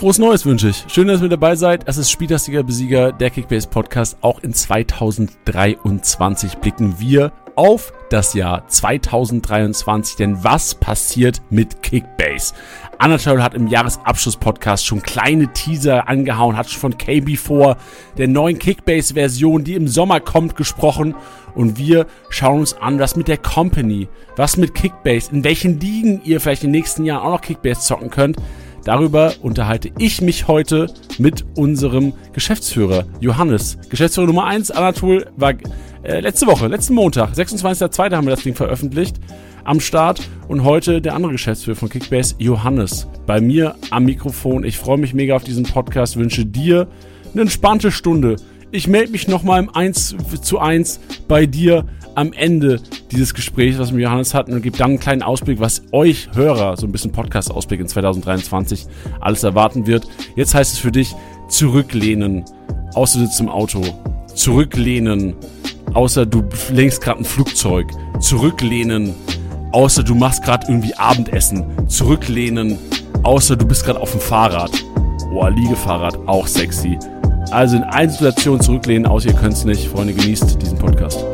frohes Neues wünsche ich. Schön, dass ihr mit dabei seid. Es ist Spieltastiger Besieger, der Kickbase Podcast. Auch in 2023 blicken wir auf das Jahr 2023. Denn was passiert mit Kickbase? Anatol hat im Jahresabschluss-Podcast schon kleine Teaser angehauen, hat schon von KB4, der neuen Kickbase-Version, die im Sommer kommt, gesprochen. Und wir schauen uns an, was mit der Company, was mit Kickbase, in welchen Ligen ihr vielleicht den nächsten Jahren auch noch Kickbase zocken könnt. Darüber unterhalte ich mich heute mit unserem Geschäftsführer Johannes. Geschäftsführer Nummer 1, Anatol, war äh, letzte Woche, letzten Montag, 26.02. haben wir das Ding veröffentlicht, am Start. Und heute der andere Geschäftsführer von Kickbase, Johannes, bei mir am Mikrofon. Ich freue mich mega auf diesen Podcast, wünsche dir eine entspannte Stunde. Ich melde mich nochmal im 1 zu 1 bei dir am Ende dieses Gesprächs, was wir mit Johannes hatten, und gebe dann einen kleinen Ausblick, was euch Hörer, so ein bisschen Podcast-Ausblick in 2023 alles erwarten wird. Jetzt heißt es für dich, zurücklehnen, außer du sitzt im Auto, zurücklehnen, außer du lenkst gerade ein Flugzeug, zurücklehnen, außer du machst gerade irgendwie Abendessen, zurücklehnen, außer du bist gerade auf dem Fahrrad. Boah, Liegefahrrad, auch sexy. Also in allen Situationen zurücklehnen, außer ihr könnt es nicht. Freunde, genießt diesen Podcast.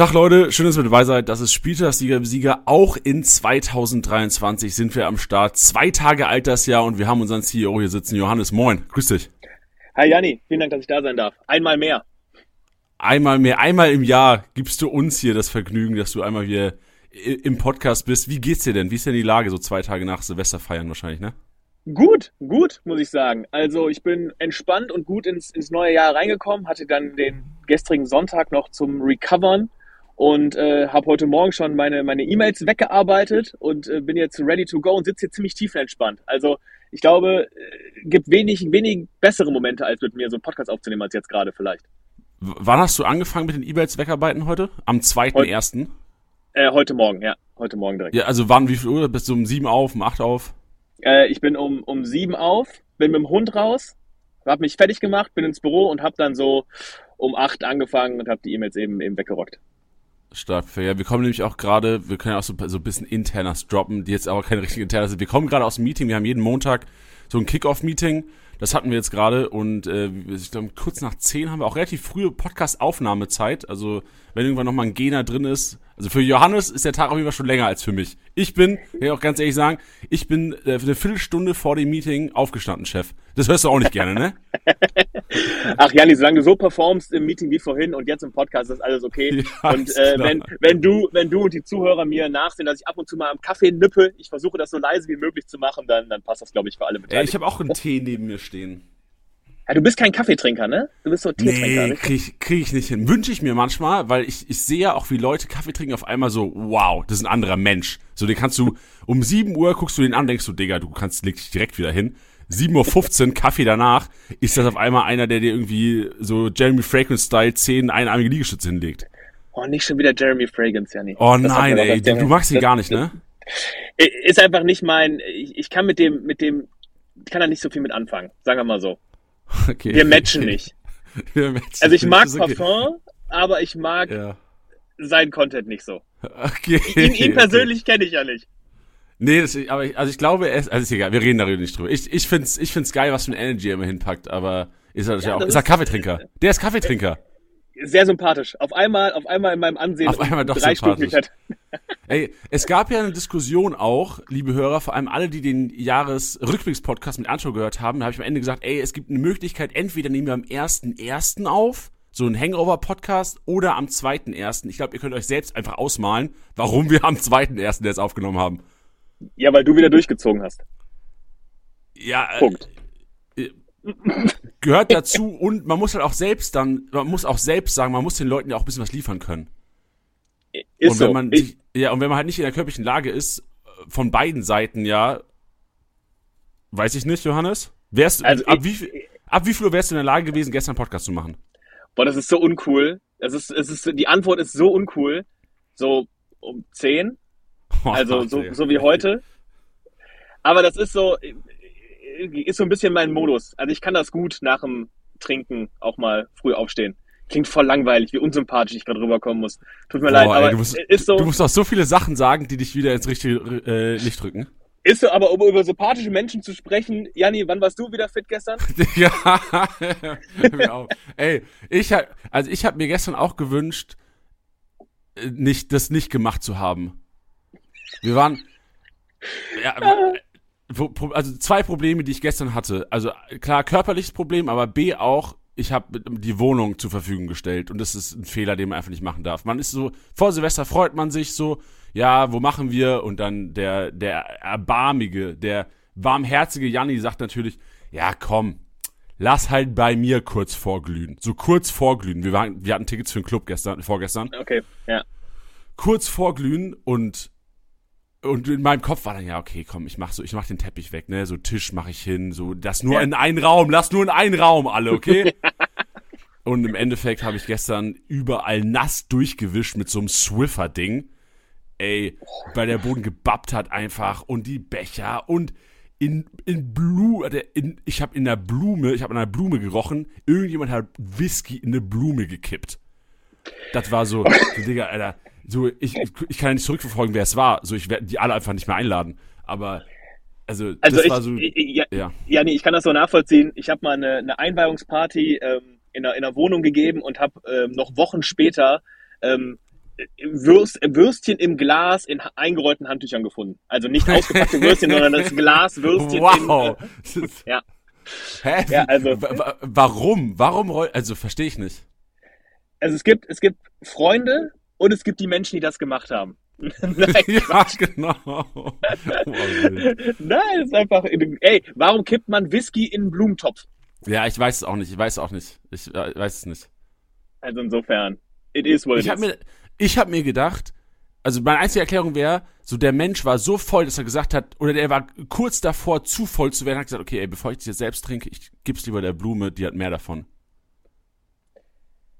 Tag Leute, schön, dass ihr dabei seid. Das ist Spieltagssieger Sieger. Auch in 2023 sind wir am Start. Zwei Tage alt das Jahr und wir haben unseren CEO hier sitzen. Johannes, moin. Grüß dich. Hi Janni, vielen Dank, dass ich da sein darf. Einmal mehr. Einmal mehr, einmal im Jahr gibst du uns hier das Vergnügen, dass du einmal hier im Podcast bist. Wie geht's dir denn? Wie ist denn die Lage so zwei Tage nach Silvester feiern wahrscheinlich, ne? Gut, gut, muss ich sagen. Also ich bin entspannt und gut ins, ins neue Jahr reingekommen, hatte dann den gestrigen Sonntag noch zum Recovern und äh, habe heute Morgen schon meine meine E-Mails weggearbeitet und äh, bin jetzt ready to go und sitze hier ziemlich tiefenentspannt. Also ich glaube, äh, gibt wenig wenig bessere Momente als mit mir so einen Podcast aufzunehmen als jetzt gerade vielleicht. W wann hast du angefangen mit den E-Mails wegarbeiten heute? Am 2.1.? Äh, heute Morgen, ja, heute Morgen direkt. Ja, also wann, wie viel Uhr? Bist du um sieben auf, um acht auf? Äh, ich bin um um sieben auf, bin mit dem Hund raus, habe mich fertig gemacht, bin ins Büro und habe dann so um acht angefangen und habe die E-Mails eben eben weggerockt. Stark, ja. Wir kommen nämlich auch gerade, wir können auch so, so ein bisschen internas droppen, die jetzt aber keine richtigen internas sind. Wir kommen gerade aus dem Meeting, wir haben jeden Montag so ein Kick-Off-Meeting. Das hatten wir jetzt gerade und äh, ich glaube, kurz nach zehn haben wir auch relativ frühe Podcast-Aufnahmezeit. Also wenn irgendwann nochmal ein Gener drin ist. Also für Johannes ist der Tag auf jeden Fall schon länger als für mich. Ich bin, kann ich auch ganz ehrlich sagen, ich bin äh, eine Viertelstunde vor dem Meeting aufgestanden, Chef. Das hörst du auch nicht gerne, ne? Ach Janni, solange du so performst im Meeting wie vorhin und jetzt im Podcast, ist alles okay. Ja, und äh, wenn, wenn du, wenn du und die Zuhörer mir nachsehen, dass ich ab und zu mal am Kaffee nippe, ich versuche das so leise wie möglich zu machen, dann, dann passt das, glaube ich, für alle Beteiligten. Ja, ich habe auch einen Tee neben mir stehen. Ja, du bist kein Kaffeetrinker, ne? Du bist so Teetrinker. Nee, krieg, ich, krieg ich nicht hin. Wünsche ich mir manchmal, weil ich, ich sehe ja auch, wie Leute Kaffee trinken auf einmal so, wow, das ist ein anderer Mensch. So, den kannst du, um 7 Uhr guckst du den an, denkst du, Digga, du kannst, leg dich direkt wieder hin. 7.15 Uhr, Kaffee danach, ist das auf einmal einer, der dir irgendwie so Jeremy Fragrance-Style 10 einarmige Liegestütze hinlegt. Oh, nicht schon wieder Jeremy Fragrance, Janni. Oh das nein, ey, du, du magst ihn gar nicht, ne? Ist einfach nicht mein, ich, ich kann mit dem, mit dem, ich kann da nicht so viel mit anfangen, sagen wir mal so. Okay. Wir matchen okay. nicht. Wir matchen also ich mag okay. Parfum, aber ich mag ja. seinen Content nicht so. Okay. Ihn, ihn persönlich kenne ich ja nicht. Nee, das, aber ich, also ich glaube, es, also ist egal, wir reden darüber nicht drüber. Ich, ich find's, ich find's geil, was für ein Energy er immer hinpackt, aber ist er ja, ja auch. Ist er Kaffeetrinker? Der ist Kaffeetrinker. Sehr sympathisch. Auf einmal, auf einmal in meinem Ansehen. Auf einmal doch sympathisch. Ey, es gab ja eine Diskussion auch, liebe Hörer, vor allem alle, die den Jahresrückblicks-Podcast mit Anto gehört haben, da habe ich am Ende gesagt, ey, es gibt eine Möglichkeit, entweder nehmen wir am 1.1. auf, so ein Hangover-Podcast, oder am 2.1. Ich glaube, ihr könnt euch selbst einfach ausmalen, warum wir am 2.1. jetzt aufgenommen haben. Ja, weil du wieder durchgezogen hast. Ja, äh, Punkt. Äh, gehört dazu und man muss halt auch selbst dann, man muss auch selbst sagen, man muss den Leuten ja auch ein bisschen was liefern können. Ist und wenn so. man ich, ja, und wenn man halt nicht in der körperlichen Lage ist, von beiden Seiten ja, weiß ich nicht, Johannes. Wärst, also ab, ich, wie, ab wie viel Uhr wärst du in der Lage gewesen, gestern einen Podcast zu machen? Boah, das ist so uncool. Es ist, es ist, die Antwort ist so uncool. So um 10, also so, so wie heute. Aber das ist so, ist so ein bisschen mein Modus. Also ich kann das gut nach dem Trinken auch mal früh aufstehen. Klingt voll langweilig, wie unsympathisch ich gerade rüberkommen muss. Tut mir Boah, leid, aber ey, du musst, ist so. Du musst auch so viele Sachen sagen, die dich wieder ins richtige äh, Licht rücken. Ist so, aber um über sympathische Menschen zu sprechen, Janni, wann warst du wieder fit gestern? ja, mir. Ey, ich hab, also ich habe mir gestern auch gewünscht, äh, nicht das nicht gemacht zu haben. Wir waren ja, also zwei Probleme, die ich gestern hatte. Also klar körperliches Problem, aber B auch ich habe die Wohnung zur Verfügung gestellt und das ist ein Fehler, den man einfach nicht machen darf. Man ist so, vor Silvester freut man sich so, ja, wo machen wir? Und dann der, der erbarmige, der warmherzige Janni sagt natürlich, ja, komm, lass halt bei mir kurz vorglühen. So kurz vorglühen. Wir, waren, wir hatten Tickets für den Club gestern, vorgestern. Okay, ja. Kurz vorglühen und und in meinem Kopf war dann ja okay, komm, ich mach so, ich mach den Teppich weg, ne, so Tisch mache ich hin, so das nur ja. in einen Raum, lass nur in einen Raum alle, okay? und im Endeffekt habe ich gestern überall nass durchgewischt mit so einem Swiffer Ding. Ey, weil der Boden gebappt hat einfach und die Becher und in in Blume, in, ich habe in der Blume, ich habe in einer Blume gerochen, irgendjemand hat Whisky in eine Blume gekippt. Das war so, so Digga, Alter, so, ich, ich kann ja nicht zurückverfolgen, wer es war. So, ich werde die alle einfach nicht mehr einladen. Aber also, also das ich, war so. Ja, ja. ja, nee, ich kann das so nachvollziehen. Ich habe mal eine, eine Einweihungsparty ähm, in, einer, in einer Wohnung gegeben und habe ähm, noch Wochen später ähm, Würst, Würstchen im Glas in eingerollten Handtüchern gefunden. Also nicht ausgepackte Würstchen, sondern das Glas Würstchen. Wow. In, äh, ja. Hä? Ja, also, warum? Warum rollt? Also verstehe ich nicht. Also es gibt es gibt Freunde, und es gibt die Menschen, die das gemacht haben. Nein, ja, genau. Oh, Nein, es ist einfach, ey, warum kippt man Whisky in einen Blumentopf? Ja, ich weiß es auch nicht, ich weiß es auch nicht. Ich äh, weiß es nicht. Also insofern, it is what it ich hab is. Mir, ich habe mir gedacht, also meine einzige Erklärung wäre, so der Mensch war so voll, dass er gesagt hat, oder der war kurz davor, zu voll zu werden, hat gesagt, okay, ey, bevor ich das jetzt selbst trinke, ich gib's lieber der Blume, die hat mehr davon.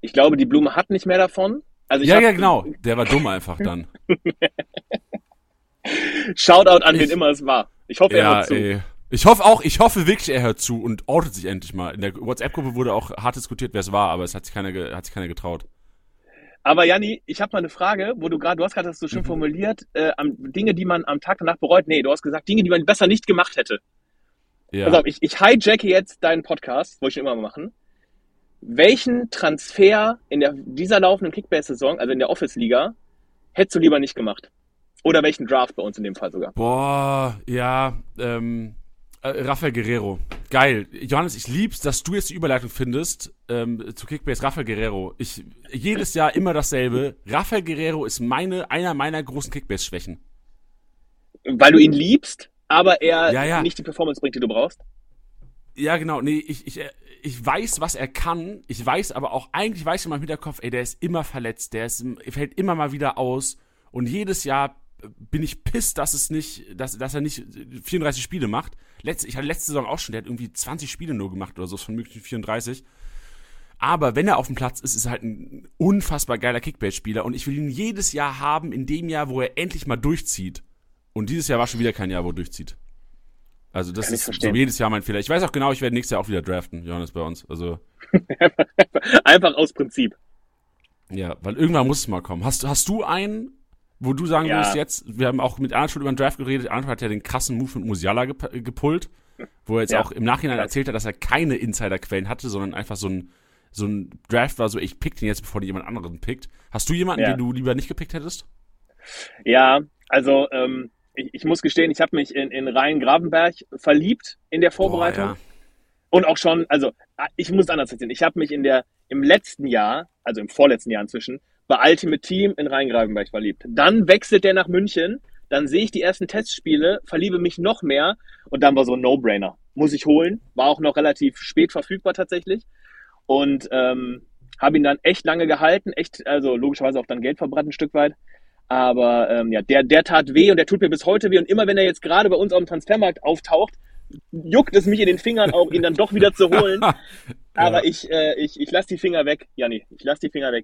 Ich glaube, die Blume hat nicht mehr davon, also ja, ja, genau. Der war dumm einfach dann. Shoutout an ich, wen immer es war. Ich hoffe, er ja, hört zu. Ey. Ich hoffe auch, ich hoffe wirklich, er hört zu und outet sich endlich mal. In der WhatsApp-Gruppe wurde auch hart diskutiert, wer es war, aber es hat sich keiner, hat sich keiner getraut. Aber Janni, ich habe mal eine Frage, wo du gerade, du hast gerade das so schön mhm. formuliert, äh, Dinge, die man am Tag danach bereut. Nee, du hast gesagt, Dinge, die man besser nicht gemacht hätte. Ja. Also ich, ich hijacke jetzt deinen Podcast, wollte ich immer mal machen welchen Transfer in der, dieser laufenden Kickbase-Saison, also in der Office-Liga, hättest du lieber nicht gemacht? Oder welchen Draft bei uns in dem Fall sogar? Boah, ja, ähm, äh, Rafael Guerrero. Geil. Johannes, ich lieb's, dass du jetzt die Überleitung findest ähm, zu Kickbase Rafael Guerrero. Ich, jedes Jahr immer dasselbe. Rafael Guerrero ist meine, einer meiner großen Kickbase-Schwächen. Weil du ihn liebst, aber er ja, ja. nicht die Performance bringt, die du brauchst? Ja, genau. Nee, ich, ich, ich weiß, was er kann. Ich weiß aber auch, eigentlich weiß ich in meinem Hinterkopf, ey, der ist immer verletzt. Der ist, fällt immer mal wieder aus. Und jedes Jahr bin ich pisst, dass es nicht, dass, dass er nicht 34 Spiele macht. Letzte, ich hatte letzte Saison auch schon, der hat irgendwie 20 Spiele nur gemacht oder so von möglichen 34. Aber wenn er auf dem Platz ist, ist er halt ein unfassbar geiler Kickbase-Spieler und ich will ihn jedes Jahr haben, in dem Jahr, wo er endlich mal durchzieht. Und dieses Jahr war schon wieder kein Jahr, wo er durchzieht. Also das Kann ist so jedes Jahr mein Fehler. Ich weiß auch genau, ich werde nächstes Jahr auch wieder draften, Johannes, bei uns. Also einfach aus Prinzip. Ja, weil irgendwann muss es mal kommen. Hast, hast du einen, wo du sagen ja. würdest jetzt, wir haben auch mit Arnold schon über den Draft geredet, Arnold hat ja den krassen Move mit Musiala gep gepullt, wo er jetzt ja. auch im Nachhinein erzählt hat, dass er keine Insiderquellen hatte, sondern einfach so ein, so ein Draft war, so ich pick den jetzt, bevor die jemand anderen pickt. Hast du jemanden, ja. den du lieber nicht gepickt hättest? Ja, also ähm, ich, ich muss gestehen, ich habe mich in, in Rhein Gravenberg verliebt in der Vorbereitung. Boah, ja. Und auch schon, also ich muss anders erzählen. Ich habe mich in der im letzten Jahr, also im vorletzten Jahr inzwischen, bei Ultimate Team in Rhein-Gravenberg verliebt. Dann wechselt der nach München, dann sehe ich die ersten Testspiele, verliebe mich noch mehr und dann war so ein No-Brainer. Muss ich holen. War auch noch relativ spät verfügbar tatsächlich. Und ähm, habe ihn dann echt lange gehalten, echt, also logischerweise auch dann Geld verbrannt ein Stück weit. Aber ähm, ja, der, der tat weh und der tut mir bis heute weh. Und immer wenn er jetzt gerade bei uns auf dem Transfermarkt auftaucht, juckt es mich in den Fingern auch, ihn dann doch wieder zu holen. Aber ich, äh, ich, ich lasse die Finger weg, Janni. Ich lasse die Finger weg.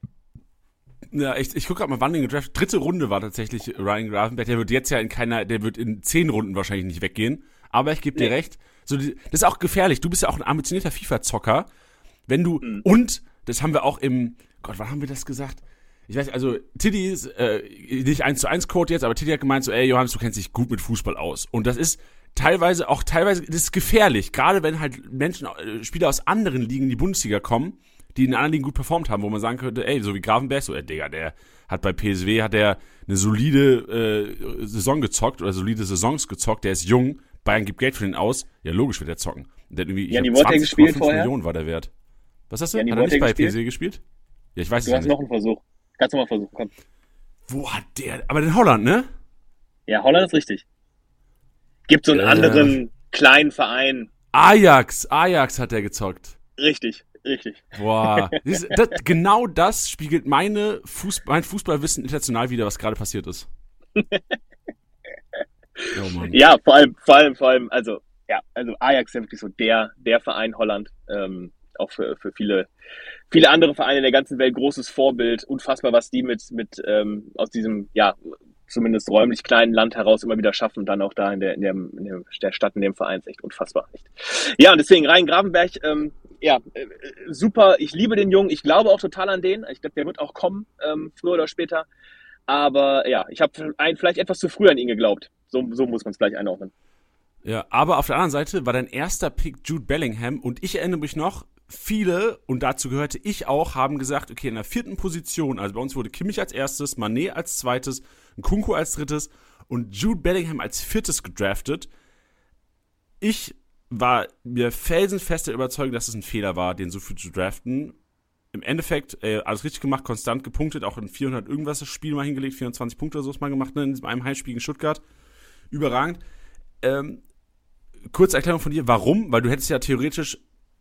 Ja, ich, ich gucke gerade mal, wann den gedraft. Dritte Runde war tatsächlich Ryan Grafenberg. Der wird jetzt ja in keiner, der wird in zehn Runden wahrscheinlich nicht weggehen. Aber ich gebe dir recht. So, das ist auch gefährlich. Du bist ja auch ein ambitionierter FIFA-Zocker. Wenn du, mhm. und das haben wir auch im, Gott, wann haben wir das gesagt? Ich weiß, also Tiddy ist äh, nicht eins zu eins Code jetzt, aber Tiddy hat gemeint so, ey Johannes, du kennst dich gut mit Fußball aus. Und das ist teilweise auch teilweise, das ist gefährlich, gerade wenn halt Menschen, äh, Spieler aus anderen Ligen in die Bundesliga kommen, die in anderen Ligen gut performt haben, wo man sagen könnte, ey, so wie Gravenberg, so, ey, Digga, der hat bei PSW, hat der eine solide äh, Saison gezockt oder solide Saisons gezockt, der ist jung, Bayern gibt Geld für den aus, ja logisch wird er zocken. Der hat irgendwie, Ja, die glaub, gespielt 20,5 vorher? Millionen war der Wert. Was hast du? Ja, hat er nicht bei? PSW gespielt? Ja, ich weiß Du es hast nicht. noch einen Versuch. Kannst du mal versuchen, komm. Wo hat der, aber in Holland, ne? Ja, Holland ist richtig. Gibt so einen Äh. anderen kleinen Verein. Ajax, Ajax hat der gezockt. Richtig, richtig. Boah, du, das, genau das spiegelt meine Fußball, mein Fußballwissen international wieder, was gerade passiert ist. Oh. Ja, vor allem, vor allem, vor allem, also, ja, also Ajax ist ja wirklich so der, der Verein Holland. Ähm, auch für, für viele, viele andere Vereine in der ganzen Welt großes Vorbild. Unfassbar, was die mit, mit ähm, aus diesem, ja, zumindest räumlich kleinen Land heraus immer wieder schaffen und dann auch da in der, in der, in der- Stadt, in dem Verein ist echt unfassbar. Echt. Ja, und deswegen Rhein Gravenberg, ähm, ja, äh, äh, super. Ich liebe den Jungen. Ich glaube auch total an den. Ich glaube, der wird auch kommen, ähm, früher oder später. Aber ja, ich habe vielleicht etwas zu früh an ihn geglaubt. So, so muss man es gleich einordnen. Ja, aber auf der anderen Seite war dein erster Pick Jude Bellingham und ich erinnere mich noch, viele, und dazu gehörte ich auch, haben gesagt, okay, in der vierten Position, also bei uns wurde Kimmich als erstes, Manet als zweites, Nkunku als drittes und Jude Bellingham als viertes gedraftet. Ich war mir felsenfest der Überzeugung, dass es ein Fehler war, den so früh zu draften. Im Endeffekt äh, alles richtig gemacht, konstant gepunktet, auch in 400 irgendwas das Spiel mal hingelegt, 24 Punkte oder so ist mal gemacht, ne, in einem Heimspiel gegen Stuttgart. Überragend. Ähm, kurze Erklärung von dir, warum? Weil du hättest ja theoretisch,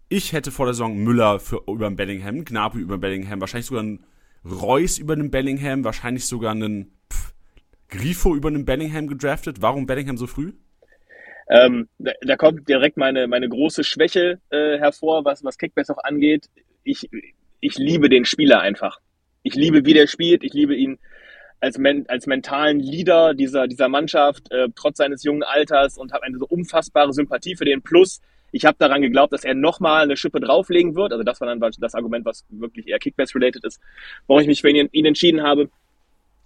ich hätte vor der Saison Müller für, über den Bellingham, Gnabry über den Bellingham, wahrscheinlich sogar einen Reus über den Bellingham, wahrscheinlich sogar einen pff, Grifo über den Bellingham gedraftet. Warum Bellingham so früh? Ähm, da, da kommt direkt meine, meine große Schwäche äh, hervor, was, was Kickbase auch angeht. Ich, ich liebe den Spieler einfach. Ich liebe, wie der spielt. Ich liebe ihn als, men als mentalen Leader dieser, dieser Mannschaft, äh, trotz seines jungen Alters und habe eine so unfassbare Sympathie für den. Plus, ich habe daran geglaubt, dass er nochmal eine Schippe drauflegen wird. Also das war dann das Argument, was wirklich eher Kickbase-related ist, warum ich mich für ihn, ihn entschieden habe.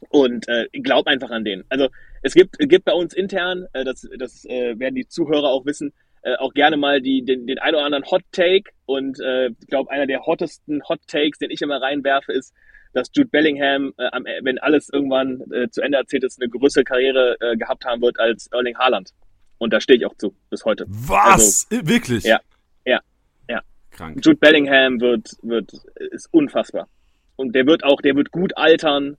Und äh, glaub einfach an den. Also es gibt, gibt bei uns intern, äh, das, das äh, werden die Zuhörer auch wissen, äh, auch gerne mal die, den, den ein oder anderen Hot Take. Und äh, ich glaube, einer der hottesten Hot Takes, den ich immer reinwerfe, ist, dass Jude Bellingham, äh, am- wenn alles irgendwann äh, zu Ende erzählt ist, eine größere Karriere äh, gehabt haben wird als Erling Haaland. Und da stehe ich auch zu, bis heute. Was? Äh, Wirklich? Ja. Ja. Ja. Krank. Jude Bellingham wird, wird, ist unfassbar. Und der wird auch, der wird gut altern.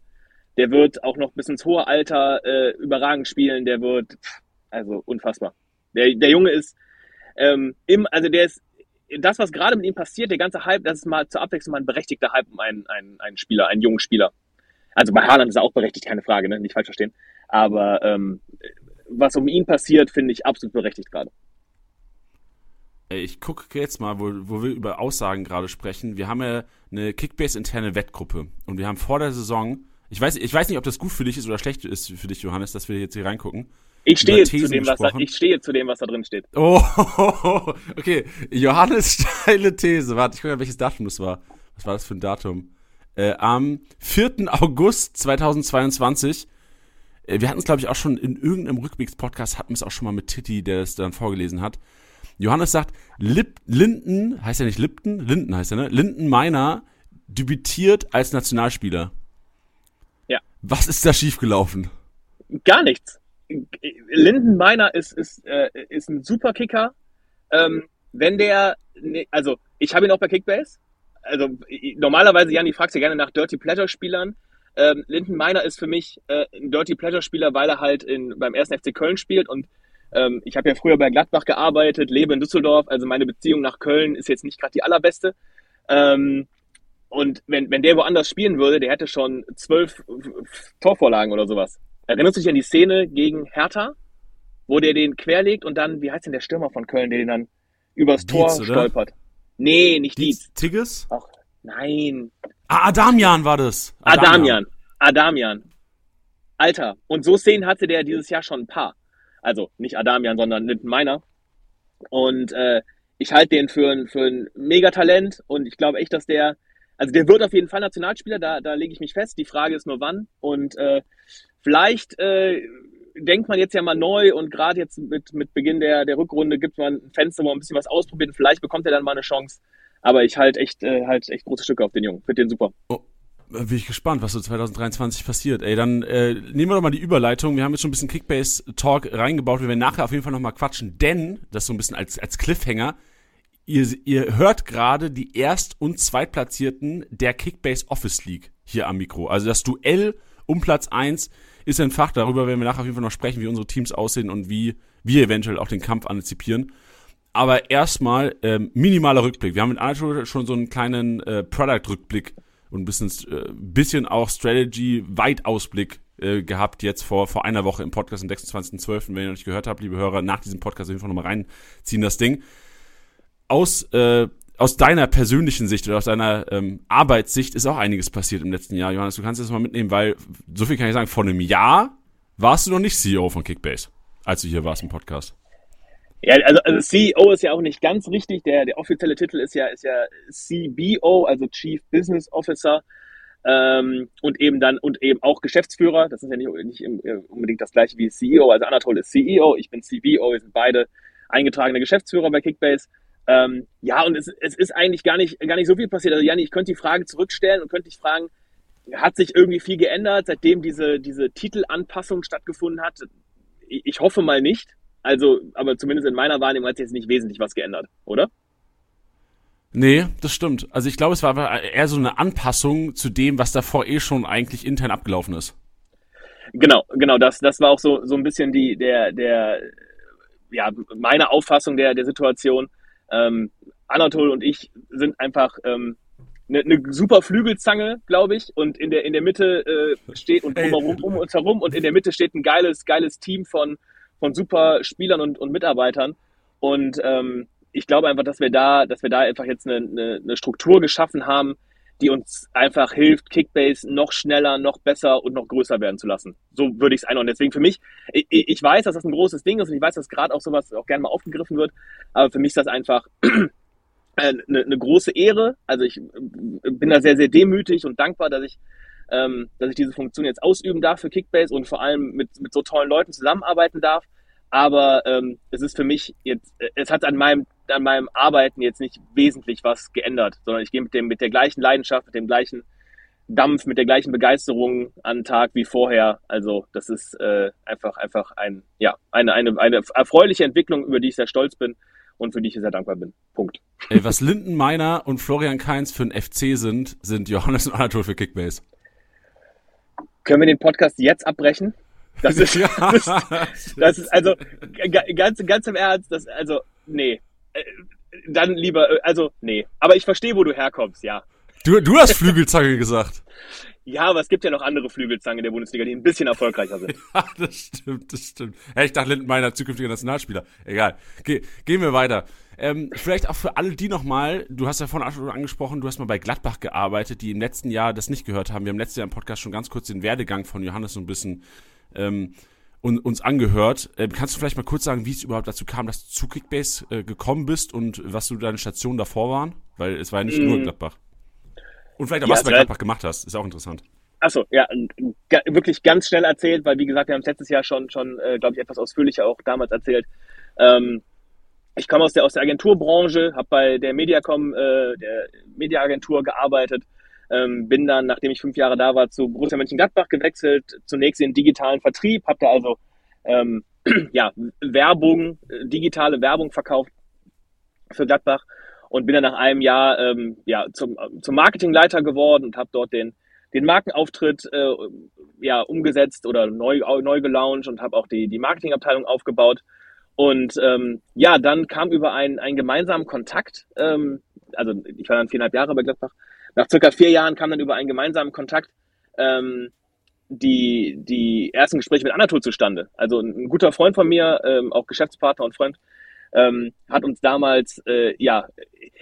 Der wird auch noch bis ins hohe Alter äh, überragend spielen. Der wird, also unfassbar. Der, der Junge ist, ähm, im, also der ist, das, was gerade mit ihm passiert, der ganze Hype, das ist mal zur Abwechslung mal ein berechtigter Hype um einen, einen, einen Spieler, einen jungen Spieler. Also bei Haaland ist er auch berechtigt, keine Frage, ne? nicht falsch verstehen. Aber ähm, was um ihn passiert, finde ich absolut berechtigt gerade. Ey, Ich gucke jetzt mal, wo, wo wir über Aussagen gerade sprechen. Wir haben ja eine Kickbase-interne Wettgruppe. Und wir haben vor der Saison, ich weiß, ich weiß nicht, ob das gut für dich ist oder schlecht ist für dich, Johannes, dass wir jetzt hier reingucken. Ich stehe zu dem, was da, ich stehe zu dem, was da drin steht. Oh, okay. Johannes steile These. Warte, ich gucke mal, welches Datum das war. Was war das für ein Datum? Äh, am 4. August 2022. Wir hatten es, glaube ich, auch schon in irgendeinem Rückblicks-Podcast, hatten wir es auch schon mal mit Titti, der es dann vorgelesen hat. Johannes sagt, Lip, Linden, heißt ja nicht Lipton? Linden heißt er, ne? Linden Meiner debütiert als Nationalspieler. Ja. Was ist da schiefgelaufen? Gar nichts. Linden Meiner ist, ist, äh, ist ein super Kicker. Ähm, wenn der, ne, also ich habe ihn auch bei Kickbase. Also normalerweise, Jan, die fragst ja gerne nach Dirty Pleasure Spielern. Ähm, Linden Meiner ist für mich äh, ein Dirty Pleasure Spieler, weil er halt in, beim 1. FC Köln spielt und ähm, ich habe ja früher bei Gladbach gearbeitet, lebe in Düsseldorf, also meine Beziehung nach Köln ist jetzt nicht gerade die allerbeste. Ähm, und wenn, wenn der woanders spielen würde, der hätte schon zwölf Torvorlagen oder sowas. Erinnerst du dich an die Szene gegen Hertha, wo der den querlegt und dann, wie heißt denn der Stürmer von Köln, der den dann übers Tor Dietz, oder? stolpert? Nee, nicht Dietz. Dietz, Tigges? Ach, nein. Ah, Adamian war das. Adamian. Adamian. Alter. Und so Szenen hatte der dieses Jahr schon ein paar. Also nicht Adamian, sondern Linden Meiner. Und äh, ich halte den für ein, für ein Megatalent und ich glaube echt, dass der, also der wird auf jeden Fall Nationalspieler, da, da lege ich mich fest. Die Frage ist nur wann. Und äh, vielleicht äh, denkt man jetzt ja mal neu und gerade jetzt mit, mit Beginn der, der Rückrunde gibt man ein Fenster, wo man ein bisschen was ausprobiert. Vielleicht bekommt er dann mal eine Chance. Aber ich halte echt, äh, halt echt große Stücke auf den Jungen. Finde den super. Oh. Bin ich gespannt, was so 2023 passiert. Ey, dann äh, nehmen wir doch mal die Überleitung. Wir haben jetzt schon ein bisschen Kickbase-Talk reingebaut. Wir werden nachher auf jeden Fall nochmal quatschen, denn, das so ein bisschen als, als Cliffhanger, ihr, ihr hört gerade die Erst- und Zweitplatzierten der Kickbase Office League hier am Mikro. Also das Duell um Platz 1 ist ein Fach. Darüber werden wir nachher auf jeden Fall noch sprechen, wie unsere Teams aussehen und wie wir eventuell auch den Kampf antizipieren. Aber erstmal ähm, minimaler Rückblick. Wir haben mit Anatol schon so einen kleinen äh, Product-Rückblick und ein bisschen, äh, bisschen auch Strategy-Weitausblick äh, gehabt jetzt vor, vor einer Woche im Podcast am 26.12. Wenn ihr noch nicht gehört habt, liebe Hörer, nach diesem Podcast auf jeden Fall nochmal reinziehen das Ding. Aus, äh, aus deiner persönlichen Sicht oder aus deiner ähm, Arbeitssicht ist auch einiges passiert im letzten Jahr. Johannes, du kannst das mal mitnehmen, weil so viel kann ich sagen, vor einem Jahr warst du noch nicht CEO von Kickbase, als du hier warst im Podcast. Ja, also, also CEO ist ja auch nicht ganz richtig. Der, der offizielle Titel ist ja, ist ja CBO, also Chief Business Officer. Ähm, und eben dann und eben auch Geschäftsführer. Das ist ja nicht, nicht unbedingt das gleiche wie CEO. Also Anatol ist CEO, ich bin CBO, wir sind beide eingetragene Geschäftsführer bei Kickbase. Ähm, ja, und es, es ist eigentlich gar nicht, gar nicht so viel passiert. Also Janni, ich könnte die Frage zurückstellen und könnte dich fragen, hat sich irgendwie viel geändert, seitdem diese, diese Titelanpassung stattgefunden hat? Ich hoffe mal nicht. Also, aber zumindest in meiner Wahrnehmung hat sich jetzt nicht wesentlich was geändert, oder? Nee, das stimmt. Also ich glaube, es war eher so eine Anpassung zu dem, was davor eh schon eigentlich intern abgelaufen ist. Genau, genau, das, das war auch so, so ein bisschen die, der, der, ja, meine Auffassung der, der Situation. Ähm, Anatol und ich sind einfach ähm, eine, eine super Flügelzange, glaube ich, und in der, in der Mitte äh, steht und drumherum um uns herum und in der Mitte steht ein geiles, geiles Team von, von super Spielern und, und Mitarbeitern. Und ähm, ich glaube einfach, dass wir da, dass wir da einfach jetzt eine, eine, eine Struktur geschaffen haben, die uns einfach hilft, Kickbase noch schneller, noch besser und noch größer werden zu lassen. So würde ich es einordnen. Deswegen für mich, ich, ich, weiß, dass das ein großes Ding ist und ich weiß, dass gerade auch sowas auch gerne mal aufgegriffen wird, aber für mich ist das einfach eine, eine große Ehre. Also ich bin da sehr, sehr demütig und dankbar, dass ich, ähm, dass ich diese Funktion jetzt ausüben darf für Kickbase und vor allem mit, mit so tollen Leuten zusammenarbeiten darf. Aber ähm, es ist für mich jetzt, es hat an meinem, an meinem Arbeiten jetzt nicht wesentlich was geändert, sondern ich gehe mit dem, mit der gleichen Leidenschaft, mit dem gleichen Dampf, mit der gleichen Begeisterung an den Tag wie vorher. Also das ist äh, einfach, einfach ein, ja, eine, eine, eine erfreuliche Entwicklung, über die ich sehr stolz bin und für die ich sehr dankbar bin. Punkt. Ey, was Linden Meiner und Florian Kainz für ein FC sind, sind Johannes und Anatol für Kickbase. Können wir den Podcast jetzt abbrechen? Das ist, das ist, das ist also ganz, ganz im Ernst, das, also, nee. Äh, dann lieber, äh, also, nee. Aber ich verstehe, wo du herkommst, ja. Du, du hast Flügelzange gesagt. Ja, aber es gibt ja noch andere Flügelzangen in der Bundesliga, die ein bisschen erfolgreicher sind. ja, das stimmt, das stimmt. Ja, ich dachte, Lindenmeiner zukünftiger Nationalspieler. Egal. Ge gehen wir weiter. Ähm, vielleicht auch für alle die nochmal, du hast ja vorhin schon angesprochen, du hast mal bei Gladbach gearbeitet, die im letzten Jahr das nicht gehört haben. Wir haben letztes Jahr im Podcast schon ganz kurz den Werdegang von Johannes so ein bisschen ähm, und, uns angehört. Ähm, kannst du vielleicht mal kurz sagen, wie es überhaupt dazu kam, dass du zu Kickbase äh, gekommen bist und was du deine Stationen davor waren? Weil es war ja nicht mm. nur Gladbach. Und vielleicht auch, ja, was du bei Gladbach gemacht hast, ist auch interessant. Achso, ja, wirklich ganz schnell erzählt, weil wie gesagt, wir haben es letztes Jahr schon, schon äh, glaube ich, etwas ausführlicher auch damals erzählt. Ähm, ich komme aus der, aus der Agenturbranche, habe bei der Mediacom, äh, der Mediaagentur gearbeitet, ähm, bin dann, nachdem ich fünf Jahre da war, zu Borussia Mönchengladbach gewechselt, zunächst in den digitalen Vertrieb, habe da also ähm, ja, Werbung, äh, digitale Werbung verkauft für Gladbach und bin dann nach einem Jahr ähm, ja, zum, zum Marketingleiter geworden und habe dort den, den Markenauftritt äh, ja, umgesetzt oder neu, neu gelauncht und habe auch die, die Marketingabteilung aufgebaut. Und ähm, ja, dann kam über einen, einen gemeinsamen Kontakt, ähm, also ich war dann viereinhalb Jahre bei Gladbach, nach circa vier Jahren kam dann über einen gemeinsamen Kontakt ähm, die, die ersten Gespräche mit Anatol zustande. Also ein guter Freund von mir, ähm, auch Geschäftspartner und Freund, ähm, hat uns damals, äh, ja,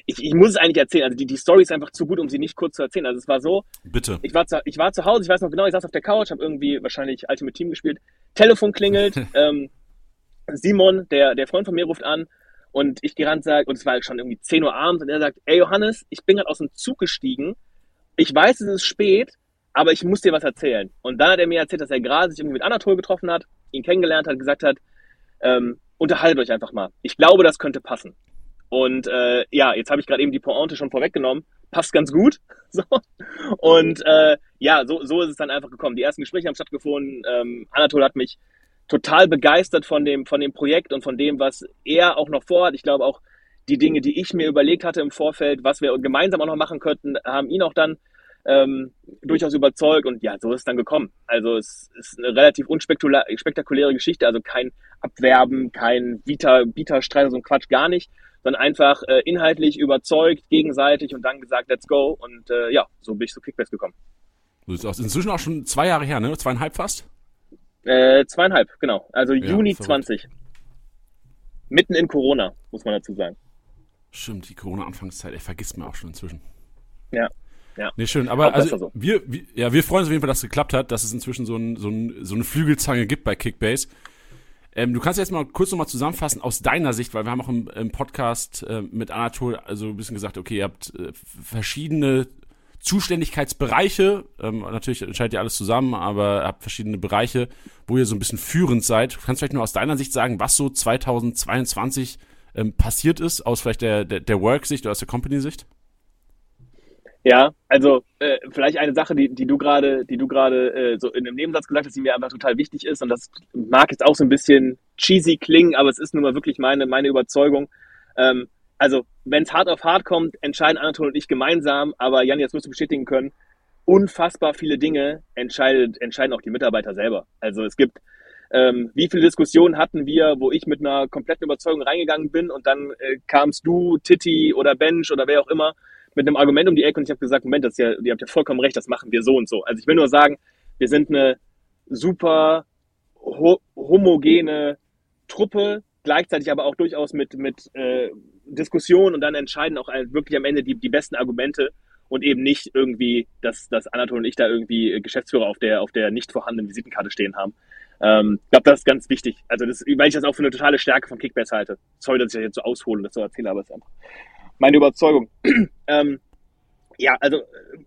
ich, ich muss es eigentlich erzählen, also die, die Story ist einfach zu gut, um sie nicht kurz zu erzählen. Also es war so, Bitte. Ich war, zu, ich war zu Hause, ich weiß noch genau, ich saß auf der Couch, habe irgendwie wahrscheinlich Ultimate Team gespielt, Telefon klingelt, ähm, Simon, der, der Freund von mir, ruft an und ich gehe ran und sage, und es war schon irgendwie 10 Uhr abends, und er sagt, ey Johannes, ich bin gerade aus dem Zug gestiegen ich weiß, es ist spät, aber ich muss dir was erzählen. Und dann hat er mir erzählt, dass er gerade sich irgendwie mit Anatol getroffen hat, ihn kennengelernt hat, gesagt hat, ähm, unterhaltet euch einfach mal. Ich glaube, das könnte passen. Und äh, ja, jetzt habe ich gerade eben die Pointe schon vorweggenommen. Passt ganz gut. So. Und äh, ja, so, so ist es dann einfach gekommen. Die ersten Gespräche haben stattgefunden. Ähm, Anatol hat mich total begeistert von dem, von dem Projekt und von dem, was er auch noch vorhat. Ich glaube auch die Dinge, die ich mir überlegt hatte im Vorfeld, was wir gemeinsam auch noch machen könnten, haben ihn auch dann ähm, durchaus überzeugt und ja, so ist es dann gekommen. Also es ist eine relativ unspektakuläre Geschichte, also kein Abwerben, kein Bieterstreit, so ein Quatsch, gar nicht, sondern einfach äh, inhaltlich überzeugt, gegenseitig und dann gesagt, let's go und äh, ja, so bin ich zu Kickbase gekommen. Das ist inzwischen auch schon zwei Jahre her, ne? Zweieinhalb fast? Äh, zweieinhalb, genau. Also ja, Juni verrückt. 20. Mitten in Corona, muss man dazu sagen. Stimmt, die Corona-Anfangszeit, ey, vergisst man auch schon inzwischen. Ja. Ja. Nee, schön. Aber also, so. wir, wir, ja, wir freuen uns auf jeden Fall, dass es geklappt hat, dass es inzwischen so, ein, so, ein, so eine Flügelzange gibt bei Kickbase. Ähm, du kannst jetzt mal kurz nochmal zusammenfassen aus deiner Sicht, weil wir haben auch im, im Podcast äh, mit Anatol also ein bisschen gesagt, okay, ihr habt äh, verschiedene Zuständigkeitsbereiche. Ähm, natürlich entscheidet ihr alles zusammen, aber habt verschiedene Bereiche, wo ihr so ein bisschen führend seid. Du kannst vielleicht nur aus deiner Sicht sagen, was so 2022 ähm, passiert ist, aus vielleicht der, der, der Work-Sicht oder aus der Company-Sicht? Ja, also äh, vielleicht eine Sache, die, die du gerade, die du gerade äh, so in einem Nebensatz gesagt hast, die mir einfach total wichtig ist und das mag jetzt auch so ein bisschen cheesy klingen, aber es ist nun mal wirklich meine meine Überzeugung. Ähm, also wenn es hart auf hart kommt, entscheiden Anatol und ich gemeinsam, aber Jan, jetzt musst du bestätigen können, unfassbar viele Dinge entscheidet, entscheiden auch die Mitarbeiter selber. Also es gibt ähm, wie viele Diskussionen hatten wir, wo ich mit einer kompletten Überzeugung reingegangen bin und dann äh, kamst du, Titi oder Bench oder wer auch immer mit einem Argument um die Ecke und ich habe gesagt, Moment, das ist ja, ihr habt ja vollkommen recht, das machen wir so und so. Also ich will nur sagen, wir sind eine super ho homogene Truppe, gleichzeitig aber auch durchaus mit, mit äh, Diskussion und dann entscheiden auch wirklich am Ende die, die besten Argumente und eben nicht irgendwie, dass, dass Anatol und ich da irgendwie Geschäftsführer auf der, auf der nicht vorhandenen Visitenkarte stehen haben. Ähm, ich glaube, das ist ganz wichtig. Also, das, weil ich das auch für eine totale Stärke von Kickbase halte. Sorry, dass ich das jetzt so aushole und das so erzähle, aber es ist einfach meine Überzeugung. ähm, ja, also äh,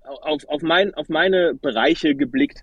auf, auf, mein, auf meine Bereiche geblickt,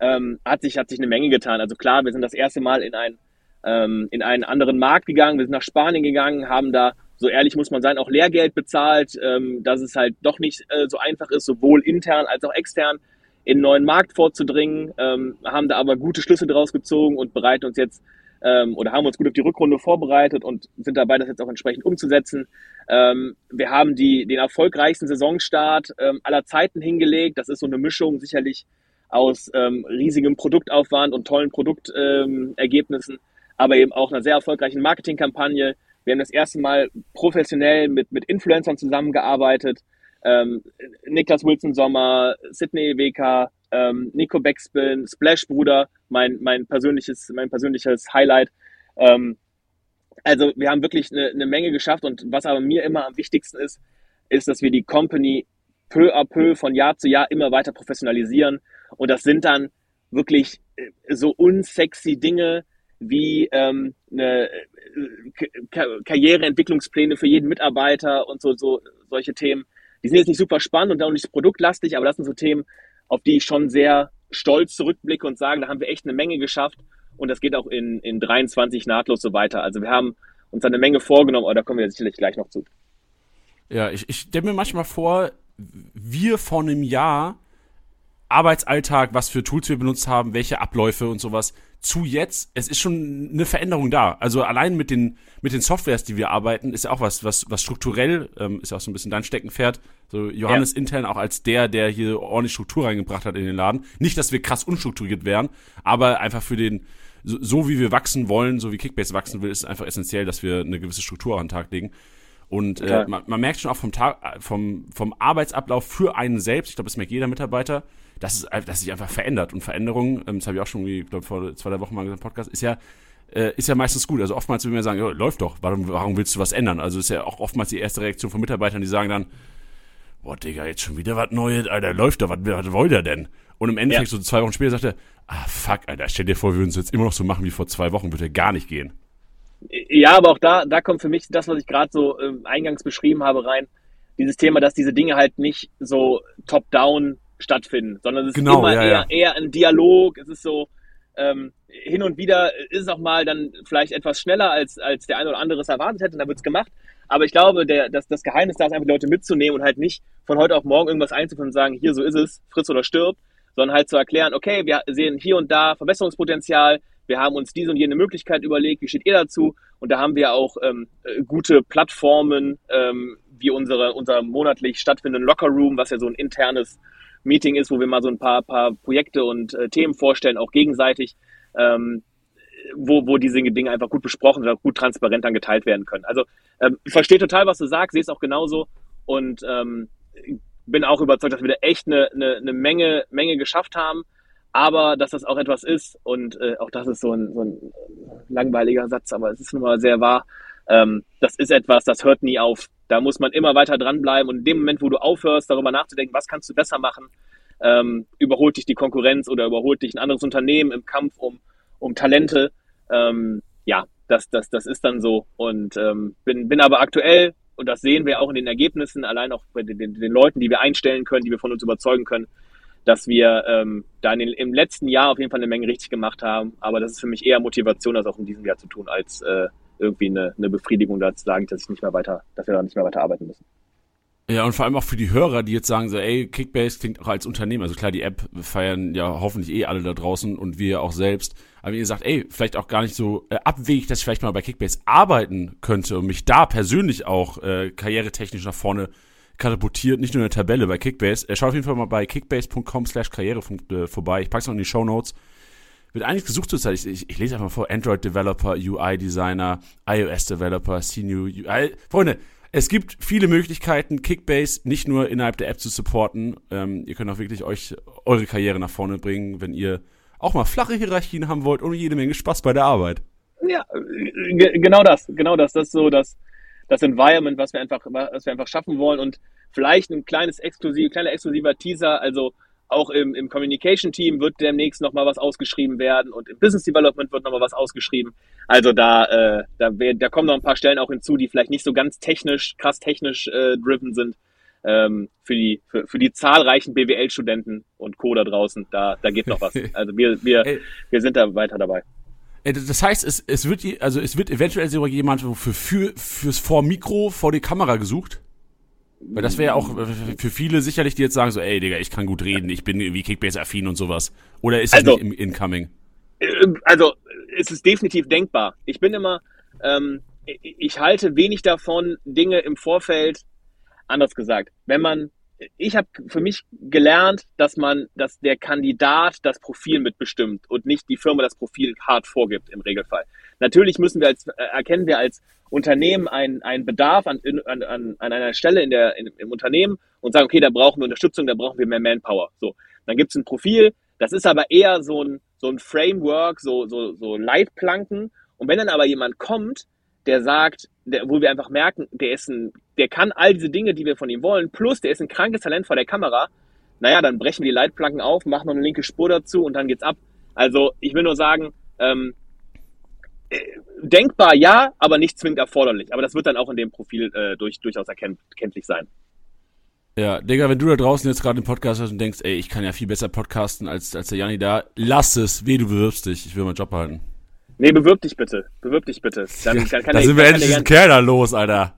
ähm, hat, sich, hat sich eine Menge getan. Also klar, wir sind das erste Mal in, ein, ähm, in einen anderen Markt gegangen, wir sind nach Spanien gegangen, haben da, so ehrlich muss man sein, auch Lehrgeld bezahlt, ähm, dass es halt doch nicht äh, so einfach ist, sowohl intern als auch extern in einen neuen Markt vorzudringen, ähm, haben da aber gute Schlüsse draus gezogen und bereiten uns jetzt ähm, oder haben uns gut auf die Rückrunde vorbereitet und sind dabei, das jetzt auch entsprechend umzusetzen. Ähm, wir haben die, den erfolgreichsten Saisonstart ähm, aller Zeiten hingelegt. Das ist so eine Mischung sicherlich aus ähm, riesigem Produktaufwand und tollen Produktergebnissen, aber eben auch einer sehr erfolgreichen Marketingkampagne. Wir haben das erste Mal professionell mit, mit Influencern zusammengearbeitet. Ähm, Niklas Wilson Sommer, Sydney WK, ähm, Nico Backspin, Splash Bruder, mein, mein persönliches, mein persönliches Highlight. Ähm, also wir haben wirklich eine, eine Menge geschafft und was aber mir immer am wichtigsten ist, ist, dass wir die Company peu à peu von Jahr zu Jahr immer weiter professionalisieren. Und das sind dann wirklich äh, so unsexy Dinge wie ähm, eine äh, Karriereentwicklungspläne für jeden Mitarbeiter und so, so solche Themen. Die sind jetzt nicht super spannend und auch nicht produktlastig, aber das sind so Themen, auf die ich schon sehr stolz zurückblicke und sage, da haben wir echt eine Menge geschafft und das geht auch in, in 23 nahtlos so weiter. Also wir haben uns eine Menge vorgenommen, aber da kommen wir sicherlich gleich noch zu. Ja, ich, ich stelle mir manchmal vor, wir vor einem Jahr Arbeitsalltag, was für Tools wir benutzt haben, welche Abläufe und sowas, zu jetzt, es ist schon eine Veränderung da. Also allein mit den, mit den Softwares, die wir arbeiten, ist ja auch was, was, was strukturell, ähm, ist ja auch so ein bisschen dein Steckenpferd. So Johannes ja. intern auch als der, der hier ordentlich Struktur reingebracht hat in den Laden. Nicht, dass wir krass unstrukturiert wären, aber einfach für den, so, so wie wir wachsen wollen, so wie Kickbase wachsen will, ist es einfach essentiell, dass wir eine gewisse Struktur an den Tag legen. Und äh, man, man merkt schon auch vom Tag, vom, vom Arbeitsablauf für einen selbst, ich glaube, das merkt jeder Mitarbeiter, dass es dass sich einfach verändert. Und Veränderung, ähm, das habe ich auch schon, ich glaube, vor zwei, drei Wochen mal gesagt, Podcast, ist ja, äh, ist ja meistens gut. Also oftmals will mir sagen, ja, läuft doch, warum, warum willst du was ändern? Also ist ja auch oftmals die erste Reaktion von Mitarbeitern, die sagen dann, boah, Digga, jetzt schon wieder was Neues, Alter, läuft doch, was, was wollt ihr denn? Und im Endeffekt, ja. so zwei Wochen später, sagt er, ah, fuck, Alter, stell dir vor, wir würden es jetzt immer noch so machen wie vor zwei Wochen, würde ja gar nicht gehen. Ja, aber auch da, da kommt für mich das, was ich gerade so ähm, eingangs beschrieben habe, rein dieses Thema, dass diese Dinge halt nicht so top-down stattfinden, sondern es ist Genau, immer ja, eher, ja. eher ein Dialog. Es ist so, ähm, hin und wieder ist es auch mal dann vielleicht etwas schneller, als, als der eine oder andere es erwartet hätte, und da wird es gemacht. Aber ich glaube, der, das, das Geheimnis da ist einfach, die Leute mitzunehmen und halt nicht von heute auf morgen irgendwas einzuführen und sagen, hier, so ist es, friss oder stirb, sondern halt zu erklären, okay, wir sehen hier und da Verbesserungspotenzial, wir haben uns diese und jene Möglichkeit überlegt, wie steht ihr dazu? Und da haben wir auch ähm, äh, gute Plattformen, ähm, wie unsere, unser monatlich stattfindenden Locker Room, was ja so ein internes Meeting ist, wo wir mal so ein paar, paar Projekte und äh, Themen vorstellen, auch gegenseitig, ähm, wo, wo diese Dinge einfach gut besprochen auch gut transparent dann geteilt werden können. Also ähm, ich verstehe total, was du sagst, sehe es auch genauso und ähm, bin auch überzeugt, dass wir da echt eine, eine, eine Menge, Menge geschafft haben, aber dass das auch etwas ist und äh, auch das ist so ein, so ein langweiliger Satz, aber es ist nun mal sehr wahr. Ähm, das ist etwas, das hört nie auf. Da muss man immer weiter dranbleiben und in dem Moment, wo du aufhörst, darüber nachzudenken, was kannst du besser machen, ähm, überholt dich die Konkurrenz oder überholt dich ein anderes Unternehmen im Kampf um, um Talente. Ähm, ja, das, das, das ist dann so. Und ähm, bin, bin aber aktuell, und das sehen wir auch in den Ergebnissen, allein auch bei den, den, Leuten, die wir einstellen können, die wir von uns überzeugen können, dass wir ähm, da den, im letzten Jahr auf jeden Fall eine Menge richtig gemacht haben. Aber das ist für mich eher Motivation, das auch in diesem Jahr zu tun, als äh, irgendwie eine, eine Befriedigung da zu sagen, dass ich nicht mehr weiter, dass wir da nicht mehr weiter arbeiten müssen. Ja, und vor allem auch für die Hörer, die jetzt sagen so, ey, Kickbase klingt auch als Unternehmen, also klar, die App feiern ja hoffentlich eh alle da draußen und wir auch selbst, aber ihr sagt, ey, vielleicht auch gar nicht so äh, abwegig, dass ich vielleicht mal bei Kickbase arbeiten könnte und mich da persönlich auch äh, karrieretechnisch nach vorne katapultiert, nicht nur in der Tabelle bei Kickbase. Äh, schaut auf jeden Fall mal bei kickbase.com slash karriere vorbei. Ich pack's noch in die Show Notes. Wird einiges gesucht zurzeit. Ich, ich, ich lese einfach mal vor. Android Developer, UI Designer, iOS Developer, Senior UI. Freunde, es gibt viele Möglichkeiten, Kickbase nicht nur innerhalb der App zu supporten. Ähm, ihr könnt auch wirklich euch eure Karriere nach vorne bringen, wenn ihr auch mal flache Hierarchien haben wollt und jede Menge Spaß bei der Arbeit. Ja, ge- genau das, genau das. Das ist so das, das Environment, was wir einfach, was wir einfach schaffen wollen und vielleicht ein kleines exklusiv, kleiner exklusiver Teaser, also auch im, im Communication Team wird demnächst nochmal was ausgeschrieben werden und im Business Development wird nochmal was ausgeschrieben. Also da, äh, da, wär, da kommen noch ein paar Stellen auch hinzu, die vielleicht nicht so ganz technisch, krass technisch äh, driven sind. Ähm, für, die, für, für die zahlreichen BWL-Studenten und Co. da draußen, da, da geht noch was. Also wir, wir, wir sind da weiter dabei. Das heißt, es, es wird, also es wird eventuell sogar jemand für, für, fürs Vor-Mikro, vor die Kamera gesucht. Weil das wäre ja auch äh, für viele sicherlich, die jetzt sagen so, ey Digga, ich kann gut reden, ich bin irgendwie Kickbase-affin und sowas. Oder ist das Also- nicht im Incoming? Ähm, also es ist definitiv denkbar. Ich bin immer, ähm, ich- ich halte wenig davon, Dinge im Vorfeld, anders gesagt, wenn man, ich habe für mich gelernt, dass man, dass der Kandidat das Profil mitbestimmt und nicht die Firma das Profil hart vorgibt im Regelfall. Natürlich müssen wir als, äh, erkennen wir als Unternehmen einen, einen Bedarf an, an, an, an einer Stelle in der, in, im Unternehmen und sagen, okay, da brauchen wir Unterstützung, da brauchen wir mehr Manpower. So, dann gibt es ein Profil, das ist aber eher so ein, so ein Framework, so, so, so Leitplanken. Und wenn dann aber jemand kommt, der sagt, der, wo wir einfach merken, der ist ein, der kann all diese Dinge, die wir von ihm wollen, plus der ist ein krankes Talent vor der Kamera, naja, dann brechen wir die Leitplanken auf, machen noch eine linke Spur dazu und dann geht's ab. Also ich will nur sagen, ähm, äh, denkbar ja, aber nicht zwingend erforderlich. Aber das wird dann auch in dem Profil äh, durch, durchaus erkennt, erkenntlich sein. Ja, Digga, wenn du da draußen jetzt gerade im Podcast hast und denkst, ey, ich kann ja viel besser podcasten als, als der Janni da, lass es, weh, du bewirbst dich, ich will meinen Job behalten. Nee, bewirb dich bitte. Bewirb dich bitte. Dann, Ja, kann, kann da der- sind wir endlich diesen Kerl da los, Alter.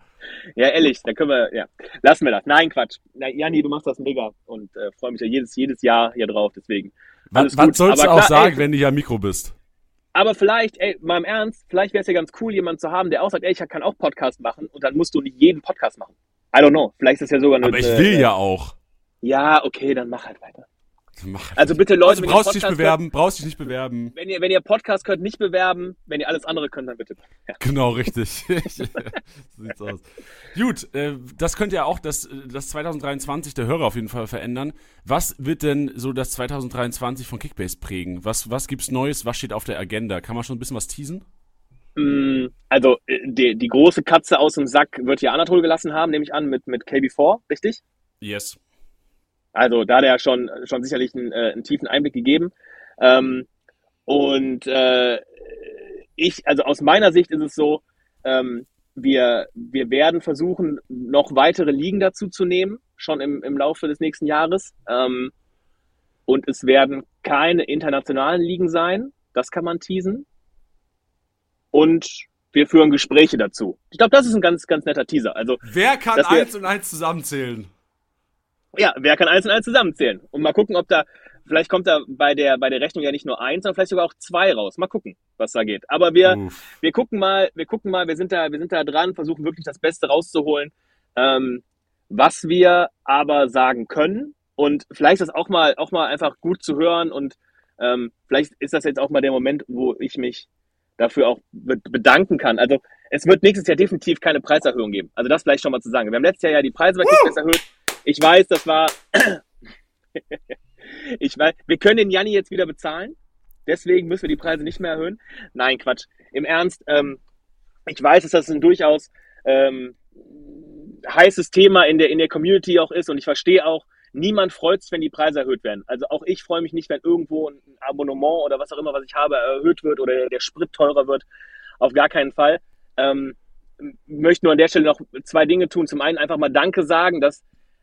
Ja, ehrlich, da können wir, ja. Lassen wir das. Nein, Quatsch. Na, Janni, du machst das mega und äh, freue mich ja jedes, jedes Jahr hier drauf, deswegen. Alles Was, gut. sollst du auch klar, sagen, ey, wenn du hier am Mikro bist? Aber vielleicht, ey, mal im Ernst, vielleicht wäre es ja ganz cool, jemanden zu haben, der auch sagt, ey, ich kann auch Podcast machen und dann musst du nicht jeden Podcast machen. I don't know. Vielleicht ist das ja sogar eine. Aber ich will ja auch. Ja, okay, dann mach halt weiter. Mach. Also bitte Leute, Also wenn ihr brauchst dich nicht Podcast bewerben, brauchst dich nicht bewerben. Wenn ihr, wenn ihr Podcast könnt, nicht bewerben. Wenn ihr alles andere könnt, dann bitte. Ja. Genau, richtig. so sieht's aus. Gut, äh, das könnte ja auch das, das 2023 der Hörer auf jeden Fall verändern. Was wird denn so das 2023 von Kickbase prägen? Was, was gibt's Neues? Was steht auf der Agenda? Kann man schon ein bisschen was teasen? Mm, Also, äh, die, die große Katze aus dem Sack wird ja Anatol gelassen haben, nehme ich an, mit, mit KB4, richtig? Yes. Also da hat er ja schon, schon sicherlich einen, äh, einen tiefen Einblick gegeben. Ähm, und äh, ich, also aus meiner Sicht ist es so, ähm, wir, wir werden versuchen, noch weitere Ligen dazu zu nehmen, schon im, im Laufe des nächsten Jahres. Ähm, und es werden keine internationalen Ligen sein. Das kann man teasen. Und wir führen Gespräche dazu. Ich glaube, das ist ein ganz, ganz netter Teaser. Also, wer kann eins und eins zusammenzählen? Ja, wer kann eins und eins zusammenzählen? Und mal gucken, ob da, vielleicht kommt da bei der, bei der Rechnung ja nicht nur eins, sondern vielleicht sogar auch zwei raus. Mal gucken, was da geht. Aber wir, wir gucken mal, wir gucken mal, wir sind da, wir sind da dran, versuchen wirklich das Beste rauszuholen. Ähm, was wir aber sagen können, und vielleicht ist das auch mal, auch mal einfach gut zu hören und ähm, vielleicht ist das jetzt auch mal der Moment, wo ich mich dafür auch bedanken kann. Also es wird nächstes Jahr definitiv keine Preiserhöhung geben. Also das vielleicht schon mal zu sagen. Wir haben letztes Jahr ja die Preise bei Kickbase erhöht. Ich weiß, das war. ich weiß, wir können den Janni jetzt wieder bezahlen. Deswegen müssen wir die Preise nicht mehr erhöhen. Nein, Quatsch. Im Ernst, ähm, ich weiß, dass das ein durchaus ähm, heißes Thema in der, in der Community auch ist und ich verstehe auch, niemand freut sich, wenn die Preise erhöht werden. Also auch ich freue mich nicht, wenn irgendwo ein Abonnement oder was auch immer, was ich habe, erhöht wird oder der Sprit teurer wird. Auf gar keinen Fall. Ähm, möchte nur an der Stelle noch zwei Dinge tun. Zum einen einfach mal Danke sagen, dass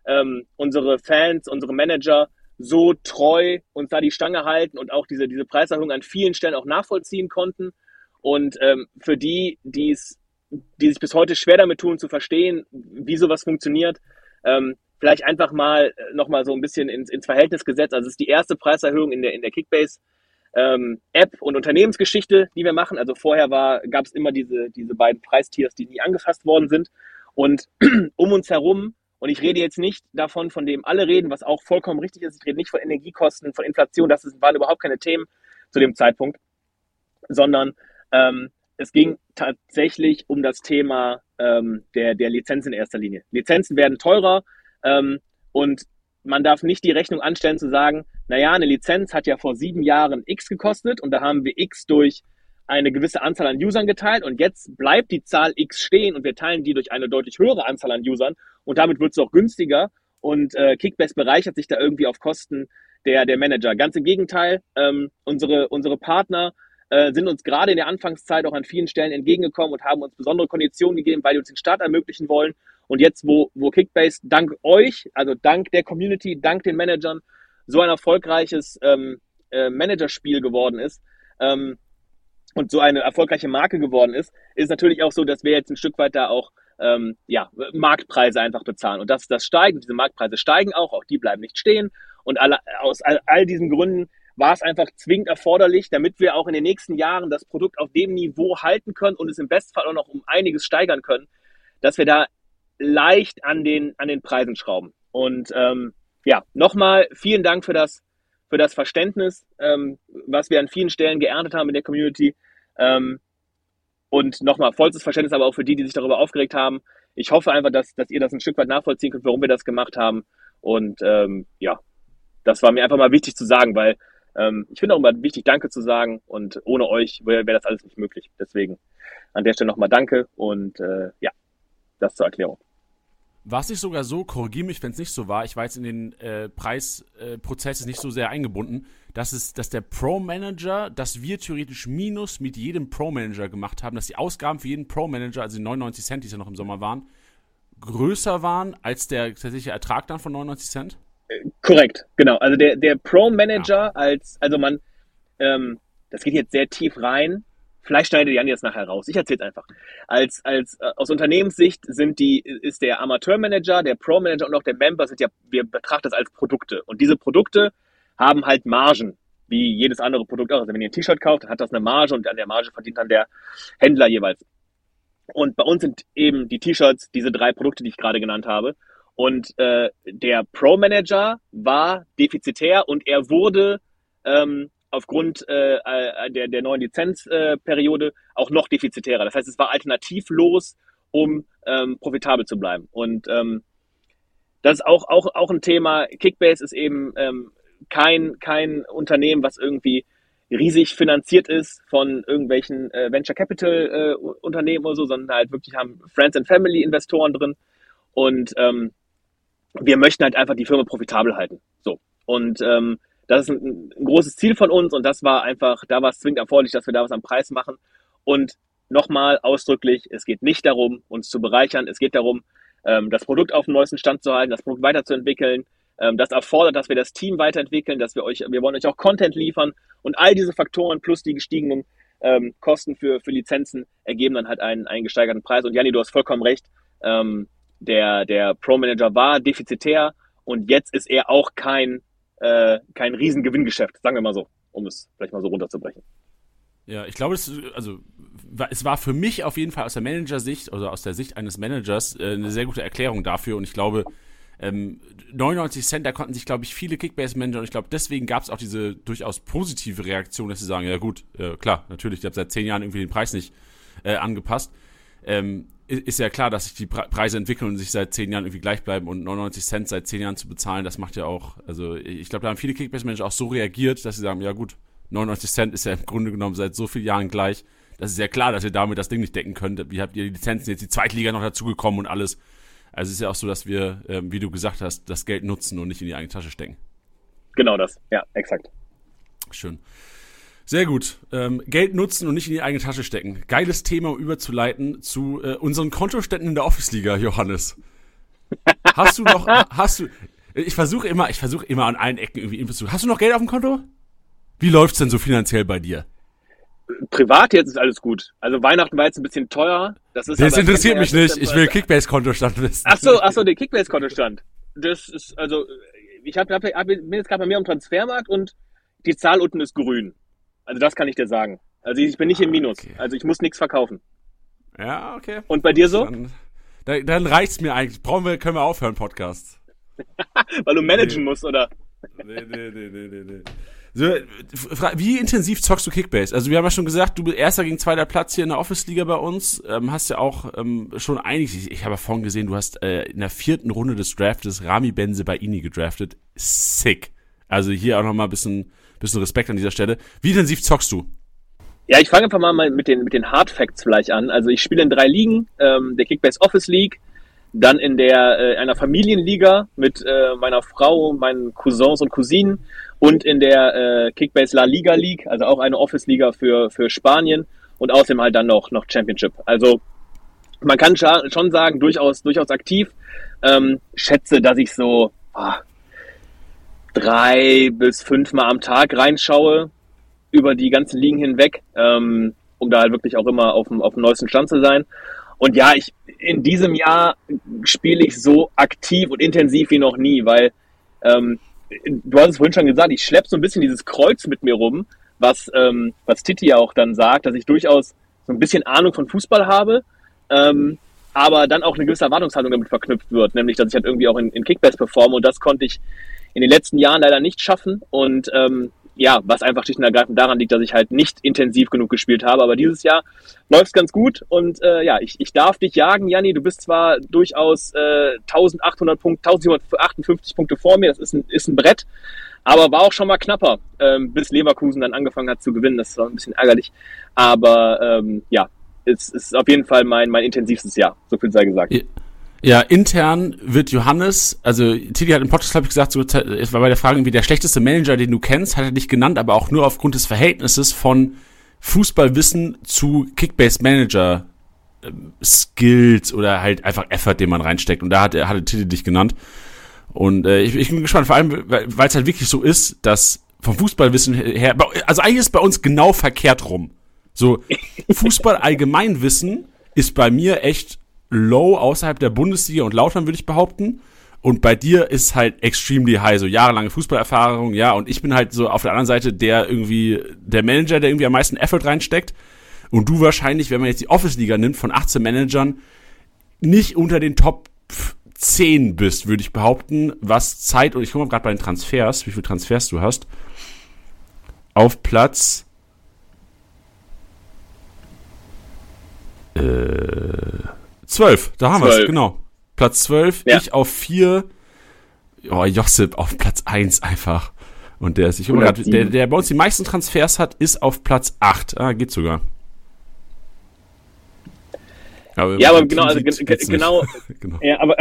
ähm, unsere Fans, unsere Manager so treu uns da die Stange halten und auch diese, diese Preiserhöhung an vielen Stellen auch nachvollziehen konnten. Und ähm, für die, die's, die sich bis heute schwer damit tun, zu verstehen, wie sowas funktioniert, ähm, vielleicht einfach mal äh, nochmal so ein bisschen ins, ins Verhältnis gesetzt. Also es ist die erste Preiserhöhung in der, in der Kickbase ähm, App und Unternehmensgeschichte, die wir machen. Also vorher gab es immer diese, diese beiden Preistiers, die nie angefasst worden sind. Und um uns herum, und ich rede jetzt nicht davon, von dem alle reden, was auch vollkommen richtig ist, ich rede nicht von Energiekosten, von Inflation, das waren überhaupt keine Themen zu dem Zeitpunkt, sondern ähm, es ging tatsächlich um das Thema ähm, der, der Lizenz in erster Linie. Lizenzen werden teurer, ähm, und man darf nicht die Rechnung anstellen zu sagen, naja, eine Lizenz hat ja vor sieben Jahren X gekostet und da haben wir X durch eine gewisse Anzahl an Usern geteilt und jetzt bleibt die Zahl X stehen und wir teilen die durch eine deutlich höhere Anzahl an Usern und damit wird es auch günstiger und äh, Kickbase bereichert sich da irgendwie auf Kosten der, der Manager. Ganz im Gegenteil, ähm, unsere, unsere Partner äh, sind uns gerade in der Anfangszeit auch an vielen Stellen entgegengekommen und haben uns besondere Konditionen gegeben, weil die uns den Start ermöglichen wollen. Und jetzt, wo, wo Kickbase dank euch, also dank der Community, dank den Managern, so ein erfolgreiches ähm, äh, Managerspiel geworden ist ähm, und so eine erfolgreiche Marke geworden ist, ist natürlich auch so, dass wir jetzt ein Stück weit da auch ähm, ja, Marktpreise einfach bezahlen. Und das, das steigen, diese Marktpreise steigen auch, auch die bleiben nicht stehen. Und alle, aus all, all diesen Gründen war es einfach zwingend erforderlich, damit wir auch in den nächsten Jahren das Produkt auf dem Niveau halten können und es im Bestfall auch noch um einiges steigern können, dass wir da leicht an den, an den Preisen schrauben. Und ähm, ja, nochmal vielen Dank für das, für das Verständnis, ähm, was wir an vielen Stellen geerntet haben in der Community. Ähm, und nochmal vollstes Verständnis aber auch für die, die sich darüber aufgeregt haben. Ich hoffe einfach, dass, dass ihr das ein Stück weit nachvollziehen könnt, warum wir das gemacht haben. Und ähm, ja, das war mir einfach mal wichtig zu sagen, weil ähm, ich finde auch immer wichtig, Danke zu sagen. Und ohne euch wäre wär das alles nicht möglich. Deswegen an der Stelle nochmal Danke und äh, ja, das zur Erklärung. War es nicht sogar so, korrigiere mich, wenn es nicht so war, ich war jetzt in den äh, Preisprozess äh, nicht so sehr eingebunden, dass, es, dass der Pro-Manager, dass wir theoretisch Minus mit jedem Pro-Manager gemacht haben, dass die Ausgaben für jeden Pro-Manager, also die 99 Cent, die es ja noch im Sommer waren, größer waren als der tatsächliche Ertrag dann von 99 Cent? Korrekt, genau. Also der, der Pro-Manager ja. als, also man, ähm, das geht jetzt sehr tief rein, Vielleicht schneidet Jan jetzt nachher raus. Ich erzähle es einfach. Als, als, äh, aus Unternehmenssicht sind die, ist der Amateurmanager, der Pro-Manager und auch der Member sind ja, wir betrachten das als Produkte. Und diese Produkte haben halt Margen, wie jedes andere Produkt auch. Also wenn ihr ein T-Shirt kauft, dann hat das eine Marge und an der Marge verdient dann der Händler jeweils. Und bei uns sind eben die T-Shirts diese drei Produkte, die ich gerade genannt habe. Und äh, der Pro-Manager war defizitär und er wurde ähm, aufgrund äh, äh, der, der neuen Lizenzperiode äh, auch noch defizitärer. Das heißt, es war alternativlos, um ähm, profitabel zu bleiben. Und ähm, das ist auch, auch, auch ein Thema. Kickbase ist eben ähm, kein, kein Unternehmen, was irgendwie riesig finanziert ist von irgendwelchen äh, Venture Capital äh, Unternehmen oder so, sondern halt wirklich haben Friends and Family Investoren drin. Und ähm, wir möchten halt einfach die Firma profitabel halten. So. Und ähm, das ist ein, ein großes Ziel von uns und das war einfach, da war es zwingend erforderlich, dass wir da was am Preis machen. Und nochmal ausdrücklich, es geht nicht darum, uns zu bereichern, es geht darum, ähm, das Produkt auf dem neuesten Stand zu halten, das Produkt weiterzuentwickeln. Ähm, das erfordert, dass wir das Team weiterentwickeln, dass wir euch, wir wollen euch auch Content liefern und all diese Faktoren plus die gestiegenen ähm, Kosten für, für Lizenzen ergeben dann halt einen, einen gesteigerten Preis. Und Janni, du hast vollkommen recht. Ähm, der, der Pro Manager war defizitär und jetzt ist er auch kein, äh, kein Riesengewinngeschäft, sagen wir mal so, um es vielleicht mal so runterzubrechen. Ja, ich glaube, es, also, es war für mich auf jeden Fall aus der Manager-Sicht oder aus der Sicht eines Managers äh, eine sehr gute Erklärung dafür und ich glaube, ähm, 99 Cent, da konnten sich, glaube ich, viele Kickbase-Manager und ich glaube, deswegen gab es auch diese durchaus positive Reaktion, dass sie sagen, ja gut, äh, klar, natürlich, ich habe seit zehn Jahren irgendwie den Preis nicht äh, angepasst. Ähm, ist ja klar, dass sich die Preise entwickeln und sich seit zehn Jahren irgendwie gleich bleiben und 99 Cent seit zehn Jahren zu bezahlen, das macht ja auch, also ich glaube, da haben viele Kickbase-Manager auch so reagiert, dass sie sagen, ja gut, 99 Cent ist ja im Grunde genommen seit so vielen Jahren gleich. Das ist ja klar, dass ihr damit das Ding nicht decken könnt. Wie habt ihr die Lizenzen jetzt die Zweitliga noch dazugekommen und alles? Also es ist ja auch so, dass wir, ähm, wie du gesagt hast, das Geld nutzen und nicht in die eigene Tasche stecken. Genau das, ja, exakt. Schön. Sehr gut. Ähm, Geld nutzen und nicht in die eigene Tasche stecken. Geiles Thema, um überzuleiten zu äh, unseren Kontoständen in der Office-Liga, Johannes. Hast du noch, hast du, ich versuche immer, ich versuche immer an allen Ecken irgendwie Infos zu. Hast du noch Geld auf dem Konto? Wie läuft's denn so finanziell bei dir? Privat jetzt ist alles gut. Also Weihnachten war jetzt ein bisschen teuer. Das, ist das interessiert mich nicht. Ich will Kickbase-Kontostand wissen. Ach so, ach so, der Kickbase-Kontostand. Das ist, also, ich hab, hab, hab, bin jetzt gerade bei mir am Transfermarkt und die Zahl unten ist grün. Also das kann ich dir sagen. Also ich bin nicht im Minus. Okay. Also ich muss nichts verkaufen. Ja, okay. Und bei dir so? Dann, dann reicht's mir eigentlich. Brauchen wir, können wir aufhören, Podcast. Weil du managen nee. musst, oder? Nee, nee, nee, nee, nee, nee. Wie intensiv zockst du Kickbase? Also wir haben ja schon gesagt, du bist erster gegen zweiter Platz hier in der Office-Liga bei uns. Ähm, hast ja auch ähm, schon einiges, ich, ich habe ja vorhin gesehen, du hast äh, in der vierten Runde des Draftes Rami Benze bei Ini gedraftet. Sick. Also hier auch nochmal ein bisschen, bisschen Respekt an dieser Stelle. Wie intensiv zockst du? Ja, ich fange einfach mal mit den, mit den Hard Facts vielleicht an. Also ich spiele in drei Ligen, ähm, der Kickbase Office League, dann in der äh, einer Familienliga mit äh, meiner Frau, meinen Cousins und Cousinen und in der äh, Kickbase La Liga League, also auch eine Office-Liga für, für Spanien und außerdem halt dann noch, noch Championship. Also man kann schon sagen, durchaus, durchaus aktiv. Ähm, schätze, dass ich so ah, drei bis fünfmal am Tag reinschaue über die ganzen Ligen hinweg, ähm, um da halt wirklich auch immer auf dem, auf dem neuesten Stand zu sein. Und ja, ich in diesem Jahr spiele ich so aktiv und intensiv wie noch nie, weil ähm, du hast es vorhin schon gesagt, ich schleppe so ein bisschen dieses Kreuz mit mir rum, was, ähm, was Titi ja auch dann sagt, dass ich durchaus so ein bisschen Ahnung von Fußball habe, ähm, aber dann auch eine gewisse Erwartungshaltung damit verknüpft wird, nämlich dass ich halt irgendwie auch in, in Kickbase performe und das konnte ich in den letzten Jahren leider nicht schaffen und ähm, ja, was einfach schlicht und ergreifend daran liegt, dass ich halt nicht intensiv genug gespielt habe. Aber dieses Jahr läuft es ganz gut und äh, ja, ich, ich darf dich jagen, Janni. Du bist zwar durchaus äh, 1800 Punkte, 1758 Punkte vor mir. Das ist ein, ist ein Brett, aber war auch schon mal knapper, ähm, bis Leverkusen dann angefangen hat zu gewinnen. Das war ein bisschen ärgerlich. Aber ähm, ja, es ist auf jeden Fall mein, mein intensivstes Jahr. So viel sei gesagt. Ja. Ja, intern wird Johannes, also Titi hat im Podcast, glaube ich, gesagt, so, es war bei der Frage, wie der schlechteste Manager, den du kennst, hat er dich genannt, aber auch nur aufgrund des Verhältnisses von Fußballwissen zu Kickbase-Manager ähm, Skills oder halt einfach Effort, den man reinsteckt. Und da hat, hatte Titi dich genannt. Und äh, ich, ich bin gespannt, vor allem, weil es halt wirklich so ist, dass vom Fußballwissen her, also eigentlich ist bei uns genau verkehrt rum. So, Fußball Allgemeinwissen ist bei mir echt low außerhalb der Bundesliga und Lautern, würde ich behaupten. Und bei dir ist halt extremely high, so jahrelange Fußballerfahrung, ja. Und ich bin halt so auf der anderen Seite der irgendwie, der Manager, der irgendwie am meisten Effort reinsteckt. Und du wahrscheinlich, wenn man jetzt die Office-Liga nimmt, von 18 Managern, nicht unter den Top 10 bist, würde ich behaupten, was Zeit, und ich gucke mal gerade bei den Transfers, wie viele Transfers du hast. Auf Platz äh, Zwölf, da haben wir es, genau. Platz zwölf, ja. ich auf vier. Oh, Josip auf Platz eins einfach. Und der ist, ich grad, der, der bei uns die meisten Transfers hat, ist auf Platz acht. Ah, geht sogar. Aber ja, aber genau, also genau, genau, ja, aber,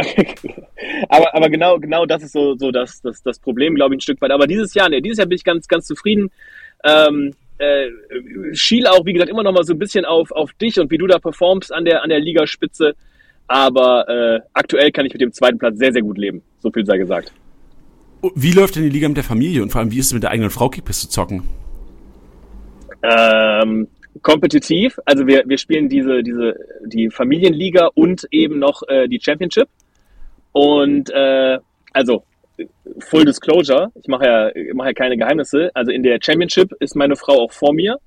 aber, aber genau, genau das ist so, so das, das, das Problem, glaube ich, ein Stück weit. Aber dieses Jahr, nee, dieses Jahr bin ich ganz, ganz zufrieden. Ähm, äh, schiele auch, wie gesagt, immer noch mal so ein bisschen auf, auf dich und wie du da performst an der, an der Ligaspitze. Aber äh, aktuell kann ich mit dem zweiten Platz sehr, sehr gut leben. So viel sei gesagt. Wie läuft denn die Liga mit der Familie und vor allem, wie ist es mit der eigenen Frau Kickbiss zu zocken? Ähm, kompetitiv, also wir, wir spielen diese, diese, die Familienliga und eben noch äh, die Championship. Und äh, also Full Disclosure, ich mache ja, mache ja keine Geheimnisse. Also in der Championship ist meine Frau auch vor mir.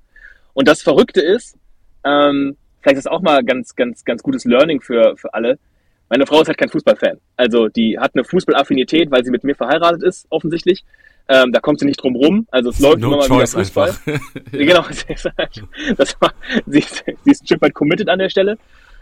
Und das Verrückte ist, ähm, vielleicht ist das auch mal ganz, ganz, ganz gutes Learning für, für alle. Meine Frau ist halt kein Fußballfan. Also die hat eine Fußballaffinität, weil sie mit mir verheiratet ist, offensichtlich. Ähm, da kommt sie nicht drum rum. Also es läuft no immer mal wieder Fußball. genau, das war, sie, ist, sie ist ein Stück weit committed an der Stelle.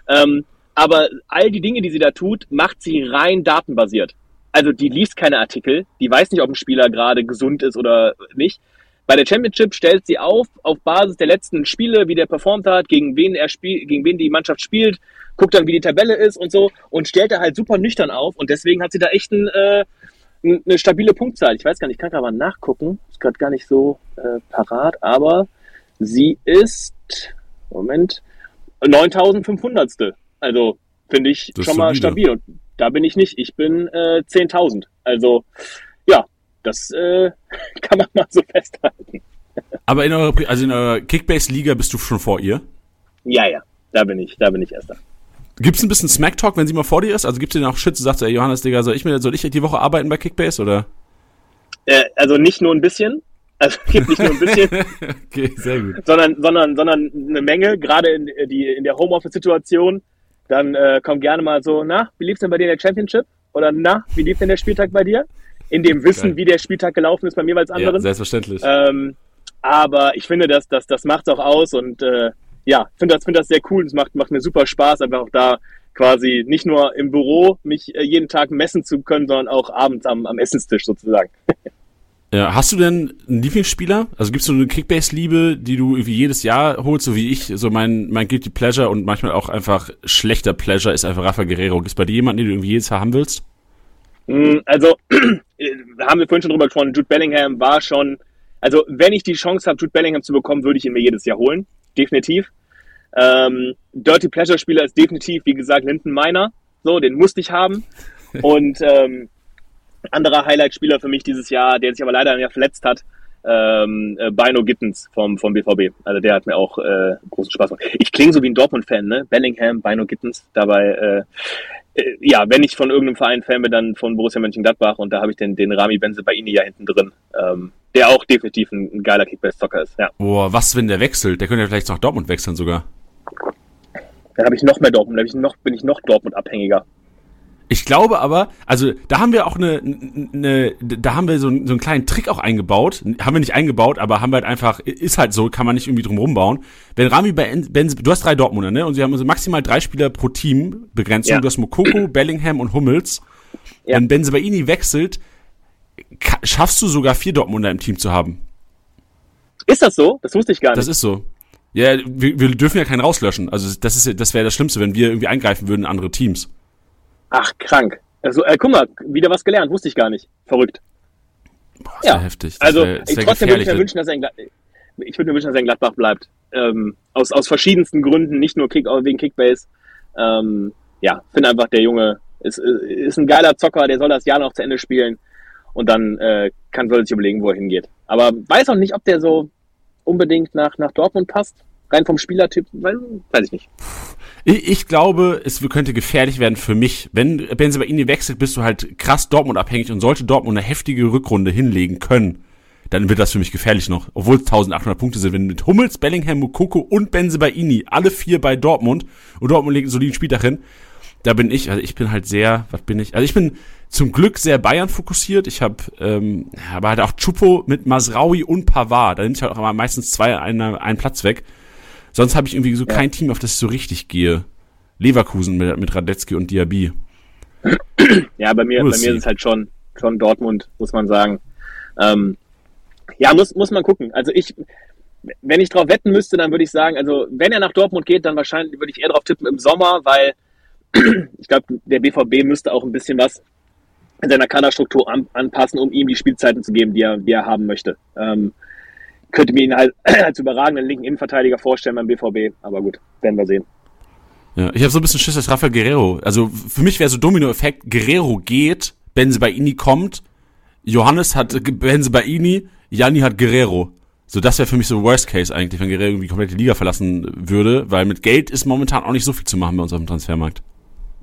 Ähm, aber all die Dinge, die sie da tut, macht sie rein datenbasiert. Also die liest keine Artikel, die weiß nicht, ob ein Spieler gerade gesund ist oder nicht. Bei der Championship stellt sie auf, auf Basis der letzten Spiele, wie der performt hat, gegen wen er spielt, gegen wen die Mannschaft spielt, guckt dann, wie die Tabelle ist und so und stellt da halt super nüchtern auf und deswegen hat sie da echt ein, äh, eine stabile Punktzahl. Ich weiß gar nicht, ich kann gerade mal nachgucken, ist gerade gar nicht so äh, parat, aber sie ist, Moment, 9500. Also finde ich schon mal stabil und da bin ich nicht. Ich bin äh, 10.000. Also ja, das äh, kann man mal so festhalten. Aber in eurer, also in eurer Kickbase-Liga bist du schon vor ihr? Ja, ja, da bin ich, da bin ich erster. Gibt es ein bisschen Smack-Talk, wenn sie mal vor dir ist? Also gibt es dir auch Shit, du sagst, ey, Johannes, Digga, soll ich, mir, soll ich die Woche arbeiten bei Kickbase, oder? Äh, also nicht nur ein bisschen, also gibt nicht nur ein bisschen, okay, sehr gut. sondern, sondern, sondern eine Menge, gerade in, die, in der Homeoffice-Situation. Dann äh, kommt gerne mal so, na, wie lief's denn bei dir in der Championship? Oder na, wie lief denn der Spieltag bei dir? In dem Wissen, Geil. wie der Spieltag gelaufen ist bei mir als anderen. Ja, selbstverständlich. Ähm, aber ich finde, dass das, das macht's auch aus und äh, ja, finde das, finde das sehr cool. Es macht, macht mir super Spaß, einfach auch da quasi nicht nur im Büro mich äh, jeden Tag messen zu können, sondern auch abends am, am Essenstisch sozusagen. Ja, hast du denn einen Lieblingsspieler? Also gibst du eine Kickbase-Liebe, die du irgendwie jedes Jahr holst, so wie ich? So mein, mein Guilty Pleasure und manchmal auch einfach schlechter Pleasure ist einfach Rafa Guerrero. Gibt es bei dir jemanden, den du irgendwie jedes Jahr haben willst? Mm, also, haben wir vorhin schon drüber gesprochen, Jude Bellingham war schon, also wenn ich die Chance habe, Jude Bellingham zu bekommen, würde ich ihn mir jedes Jahr holen. Definitiv. Ähm, Dirty Pleasure Spieler ist definitiv, wie gesagt, Linden Miner. So, den musste ich haben. Und ähm, anderer Highlight-Spieler für mich dieses Jahr, der sich aber leider ja verletzt hat, ähm, äh, Bino Gittens vom, vom BVB. Also der hat mir auch äh, großen Spaß gemacht. Ich klinge so wie ein Dortmund-Fan, ne? Bellingham, Bino Gittens. Dabei, äh, äh, ja, wenn ich von irgendeinem Verein Fan bin, dann von Borussia Mönchengladbach und da habe ich den, den Rami Benzebaini ja hinten drin, ähm, der auch definitiv ein, ein geiler Kickbase-Zocker ist. Ja. Boah, was, wenn der wechselt? Der könnte ja vielleicht nach Dortmund wechseln sogar. Dann habe ich noch mehr Dortmund, dann ich noch, bin ich noch Dortmund-abhängiger. Ich glaube aber, also da haben wir auch eine, eine da haben wir so, so einen kleinen Trick auch eingebaut. Haben wir nicht eingebaut, aber haben wir halt einfach, ist halt so, kann man nicht irgendwie drum rumbauen. Wenn Rami Benz, du hast drei Dortmunder, ne? Und sie haben also maximal drei Spieler pro Team Begrenzung. Ja. Du hast Mokoko, Bellingham und Hummels. Ja. Wenn Benzebaini wechselt, schaffst du sogar vier Dortmunder im Team zu haben. Ist das so? Das wusste ich gar nicht. Das ist so. Ja, wir, wir dürfen ja keinen rauslöschen. Also das ist das wäre das Schlimmste, wenn wir irgendwie eingreifen würden in andere Teams. Ach, krank. Also, äh, guck mal, wieder was gelernt, wusste ich gar nicht. Verrückt. Boah, ja, heftig. Das also, wär, trotzdem würde ich mir wünschen, dass er in, ich würde mir wünschen, dass er in Gladbach bleibt. Ähm, aus, aus verschiedensten Gründen, nicht nur Kick, wegen Kickbase. Ähm, ja, finde einfach, der Junge ist, ist ein geiler Zocker, der soll das Jahr noch zu Ende spielen und dann äh, kann soll sich überlegen, wo er hingeht. Aber weiß auch nicht, ob der so unbedingt nach, nach Dortmund passt. Rein vom Spielertyp, weiß ich nicht. Ich, ich glaube, es könnte gefährlich werden für mich. Wenn Benzema Ini wechselt, bist du halt krass Dortmund abhängig und sollte Dortmund eine heftige Rückrunde hinlegen können, dann wird das für mich gefährlich noch. Obwohl es 1800 Punkte sind. Wenn mit Hummels, Bellingham, Mukoko und Ini alle vier bei Dortmund und Dortmund legt einen soliden Spieltag hin, da bin ich, also ich bin halt sehr, was bin ich? Also ich bin zum Glück sehr Bayern fokussiert. Ich habe ähm, aber halt auch Chupo mit Masraui und Pavard. Da nimmt ich halt auch meistens zwei einen, einen Platz weg. Sonst habe ich irgendwie so ja. kein Team, auf das ich so richtig gehe. Leverkusen mit, mit Radetzky und Diaby. Ja, bei mir, bei mir ist es halt schon, schon Dortmund, muss man sagen. Ähm, ja, muss, muss man gucken. Also ich, wenn ich drauf wetten müsste, dann würde ich sagen, also wenn er nach Dortmund geht, dann wahrscheinlich würde ich eher drauf tippen im Sommer, weil ich glaube, der BVB müsste auch ein bisschen was in seiner Kaderstruktur an, anpassen, um ihm die Spielzeiten zu geben, die er, die er haben möchte. Ähm, könnte mir ihn halt als überragenden linken Innenverteidiger vorstellen beim BVB. Aber gut, werden wir sehen. Ja, ich habe so ein bisschen Schiss, dass Rafael Guerrero, also für mich wäre so Domino-Effekt, Guerrero geht, Benze kommt, Johannes hat Benze Baini, Janni hat Guerrero. So, das wäre für mich so Worst Case eigentlich, wenn Guerrero irgendwie komplett die Liga verlassen würde, weil mit Geld ist momentan auch nicht so viel zu machen bei uns auf dem Transfermarkt.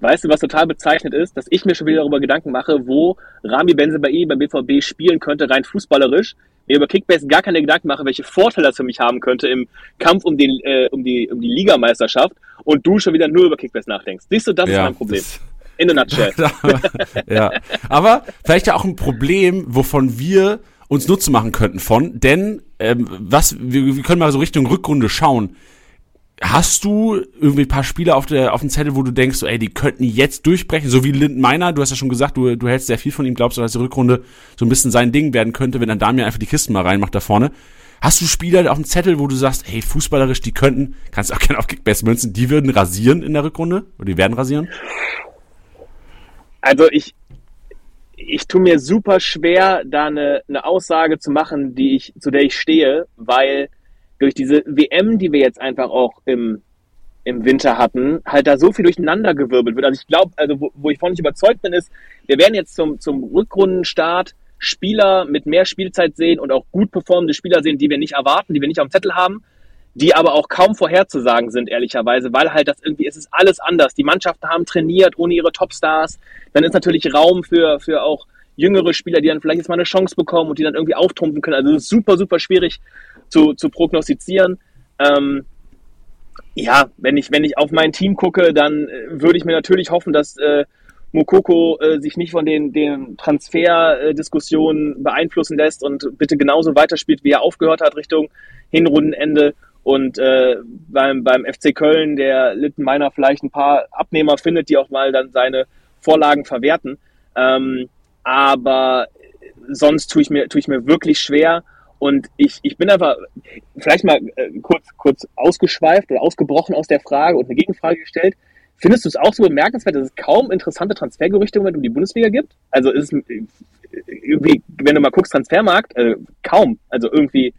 Weißt du, was total bezeichnet ist, dass ich mir schon wieder darüber Gedanken mache, wo Rami Benzebaini beim BVB spielen könnte, rein fußballerisch, mir über Kickbase gar keine Gedanken mache, welche Vorteile das für mich haben könnte im Kampf um, den, äh, um, die, um die Ligameisterschaft und du schon wieder nur über Kickbase nachdenkst. Siehst du, das ja, ist mein Problem. In a nutshell. ja, aber vielleicht ja auch ein Problem, wovon wir uns Nutzen machen könnten von, denn ähm, was wir, wir können mal so Richtung Rückrunde schauen. Hast du irgendwie ein paar Spieler auf, der, auf dem Zettel, wo du denkst, so, ey, die könnten jetzt durchbrechen? So wie Linden Meiner, du hast ja schon gesagt, du, du hältst sehr viel von ihm, glaubst du, dass die Rückrunde so ein bisschen sein Ding werden könnte, wenn dann Damian einfach die Kisten mal reinmacht da vorne. Hast du Spieler auf dem Zettel, wo du sagst, hey, fußballerisch, die könnten, kannst auch gerne auf Kickbase münzen, die würden rasieren in der Rückrunde? Oder die werden rasieren? Also ich, ich tue mir super schwer, da eine, eine Aussage zu machen, die ich, zu der ich stehe, weil durch diese WM, die wir jetzt einfach auch im, im Winter hatten, halt da so viel durcheinander gewirbelt wird. Also ich glaube, also wo, wo ich von nicht überzeugt bin, ist, wir werden jetzt zum, zum Rückrundenstart Spieler mit mehr Spielzeit sehen und auch gut performende Spieler sehen, die wir nicht erwarten, die wir nicht auf dem Zettel haben, die aber auch kaum vorherzusagen sind, ehrlicherweise, weil halt das irgendwie, es ist alles anders. Die Mannschaften haben trainiert ohne ihre Topstars. Dann ist natürlich Raum für, für auch jüngere Spieler, die dann vielleicht jetzt mal eine Chance bekommen und die dann irgendwie auftrumpfen können. Also es ist super, super schwierig zu, zu prognostizieren. Ähm, ja, wenn ich, wenn ich auf mein Team gucke, dann äh, würde ich mir natürlich hoffen, dass äh, Mokoko äh, sich nicht von den, den Transferdiskussionen beeinflussen lässt und bitte genauso weiterspielt, wie er aufgehört hat Richtung Hinrundenende. Und äh, beim, beim FC Köln, der Littenmeiner vielleicht ein paar Abnehmer findet, die auch mal dann seine Vorlagen verwerten. Ähm, aber sonst tue ich mir, tue ich mir wirklich schwer. Und ich, ich bin einfach vielleicht mal äh, kurz, kurz ausgeschweift oder ausgebrochen aus der Frage und eine Gegenfrage gestellt. Findest du es auch so bemerkenswert, dass es kaum interessante Transfergerüchte um die Bundesliga gibt? Also ist es irgendwie, wenn du mal guckst, Transfermarkt, äh, kaum. Also irgendwie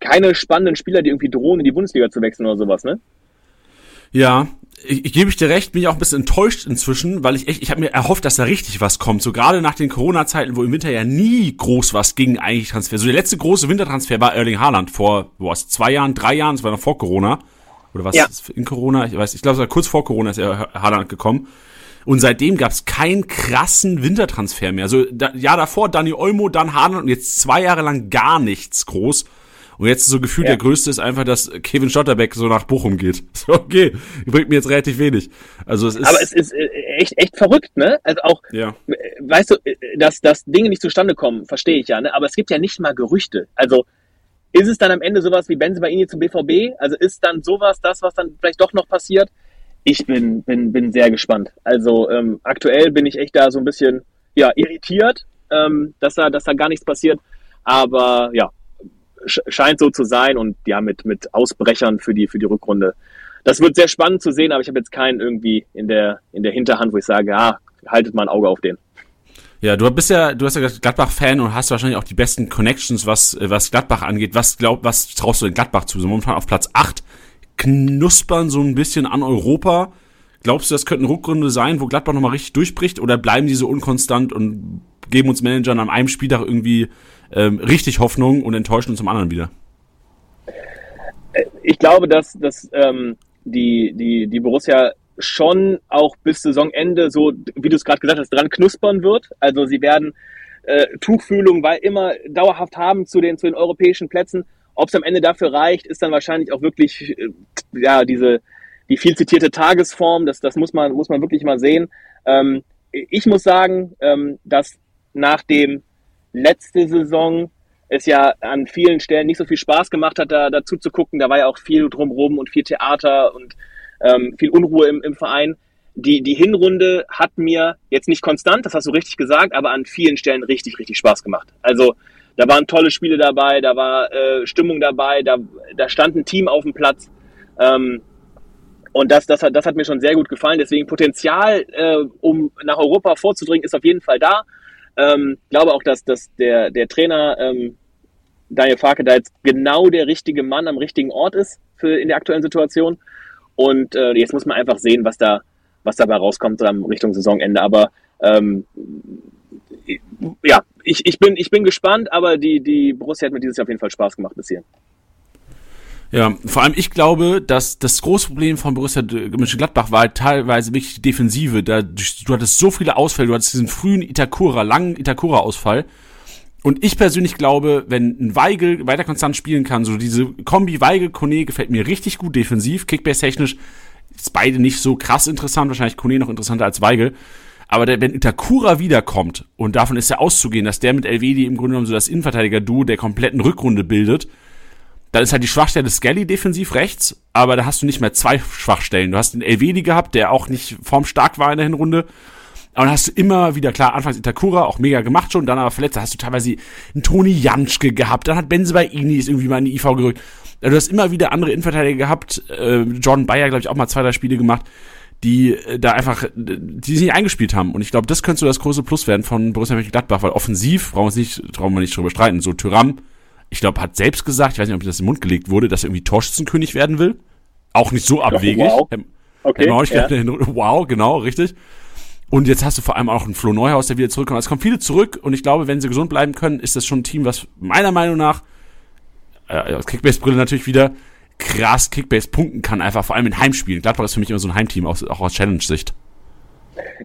keine spannenden Spieler, die irgendwie drohen, in die Bundesliga zu wechseln oder sowas, ne? Ja, ich, ich gebe ich dir recht, bin ich auch ein bisschen enttäuscht inzwischen, weil ich echt, ich habe mir erhofft, dass da richtig was kommt. So gerade nach den Corona-Zeiten, wo im Winter ja nie groß was ging, eigentlich Transfer. So der letzte große Wintertransfer war Erling Haaland vor, wo was, zwei Jahren, drei Jahren, das war noch vor Corona. Oder was ja. in Corona? Ich weiß, ich glaube, es war kurz vor Corona ist er Haaland gekommen. Und seitdem gab es keinen krassen Wintertransfer mehr. Also da, ja davor Dani Olmo, dann Haaland und jetzt zwei Jahre lang gar nichts groß. Und jetzt so gefühlt ja. der größte ist einfach, dass Kevin Schotterbeck so nach Bochum geht. So, okay, bringt mir jetzt relativ wenig. Also es ist. Aber es ist äh, echt, echt verrückt, ne? Also auch, ja. weißt du, dass, dass Dinge nicht zustande kommen, verstehe ich ja, ne? Aber es gibt ja nicht mal Gerüchte. Also ist es dann am Ende sowas wie Benzema Ini zum BVB? Also ist dann sowas das, was dann vielleicht doch noch passiert? Ich bin, bin, bin sehr gespannt. Also ähm, aktuell bin ich echt da so ein bisschen ja, irritiert, ähm, dass, da, dass da gar nichts passiert. Aber ja, scheint so zu sein und ja, mit, mit Ausbrechern für die, für die Rückrunde. Das wird sehr spannend zu sehen, aber ich habe jetzt keinen irgendwie in der, in der Hinterhand, wo ich sage, ja, haltet mal ein Auge auf den. Ja, du bist ja, du hast ja Gladbach-Fan und hast wahrscheinlich auch die besten Connections, was, was Gladbach angeht. Was glaub, was traust du denn Gladbach zu? So momentan auf Platz 8, knuspern so ein bisschen an Europa. Glaubst du, das könnte eine Rückrunde sein, wo Gladbach nochmal richtig durchbricht? Oder bleiben die so unkonstant und geben uns Managern an einem Spieltag irgendwie ähm, richtig Hoffnung und enttäuschen uns zum anderen wieder? Ich glaube, dass, dass ähm, die, die, die Borussia schon auch bis Saisonende so, wie du es gerade gesagt hast, dran knuspern wird. Also sie werden äh, Tuchfühlung weil immer dauerhaft haben zu den, zu den europäischen Plätzen. Ob es am Ende dafür reicht, ist dann wahrscheinlich auch wirklich äh, ja diese die viel zitierte Tagesform. Das, das muss man muss man wirklich mal sehen. Ähm, ich muss sagen, ähm, dass nach dem letzte Saison es ja an vielen Stellen nicht so viel Spaß gemacht hat, da dazu zu gucken. Da war ja auch viel drumrum und viel Theater und ähm, viel Unruhe im, im Verein. Die, die Hinrunde hat mir jetzt nicht konstant, das hast du richtig gesagt, aber an vielen Stellen richtig, richtig Spaß gemacht. Also da waren tolle Spiele dabei, da war äh, Stimmung dabei, da, da stand ein Team auf dem Platz. Ähm, und das, das, hat, das hat mir schon sehr gut gefallen. Deswegen Potenzial, äh, um nach Europa vorzudringen, ist auf jeden Fall da. Ähm, glaube auch, dass, dass der, der Trainer ähm, Daniel Farke da jetzt genau der richtige Mann am richtigen Ort ist für in der aktuellen Situation. Und äh, jetzt muss man einfach sehen, was da, was dabei rauskommt Richtung Saisonende. Aber ähm, ja, ich, ich, bin, ich bin gespannt, aber die, die Borussia hat mir dieses Jahr auf jeden Fall Spaß gemacht bis hierhin. Ja, vor allem ich glaube, dass das große Problem von Borussia Mönchengladbach war teilweise wirklich die Defensive. Da, du hattest so viele Ausfälle, du hattest diesen frühen Itakura, langen Itakura-Ausfall. Und ich persönlich glaube, wenn ein Weigel weiter konstant spielen kann, so diese Kombi Weigel-Kone gefällt mir richtig gut defensiv, Kickbase-technisch ist beide nicht so krass interessant, wahrscheinlich Kone noch interessanter als Weigel. Aber der, wenn Itakura wiederkommt, und davon ist ja auszugehen, dass der mit Elvedi im Grunde genommen so das Innenverteidiger-Duo der kompletten Rückrunde bildet, dann ist halt die Schwachstelle Skelly defensiv rechts, aber da hast du nicht mehr zwei Schwachstellen. Du hast den Elvedi gehabt, der auch nicht formstark war in der Hinrunde. Aber dann hast du immer wieder, klar, anfangs Itakura, auch mega gemacht schon, dann aber verletzt, da hast du teilweise einen Toni Janschke gehabt, dann hat Benzebaini ist irgendwie mal in die IV gerückt. Also du hast immer wieder andere Innenverteidiger gehabt, äh, John Bayer, glaube ich, auch mal zwei, drei Spiele gemacht, die äh, da einfach, die sich nicht eingespielt haben. Und ich glaube, das könnte so das große Plus werden von Borussia Mönchengladbach, weil offensiv brauchen wir nicht, brauchen wir nicht drüber streiten. So Tyram, ich glaube, hat selbst gesagt, ich weiß nicht, ob das im Mund gelegt wurde, dass er irgendwie Torschützenkönig werden will. Auch nicht so abwegig. Wow, okay, auch nicht ja. wow genau, richtig. Und jetzt hast du vor allem auch einen Flo Neuhaus, der wieder zurückkommt. Es kommen viele zurück und ich glaube, wenn sie gesund bleiben können, ist das schon ein Team, was meiner Meinung nach, äh, aus Kickbase-Brille natürlich wieder, krass Kickbase punkten kann, einfach vor allem in Heimspielen. Gladbach ist für mich immer so ein Heimteam, auch, auch aus Challenge-Sicht.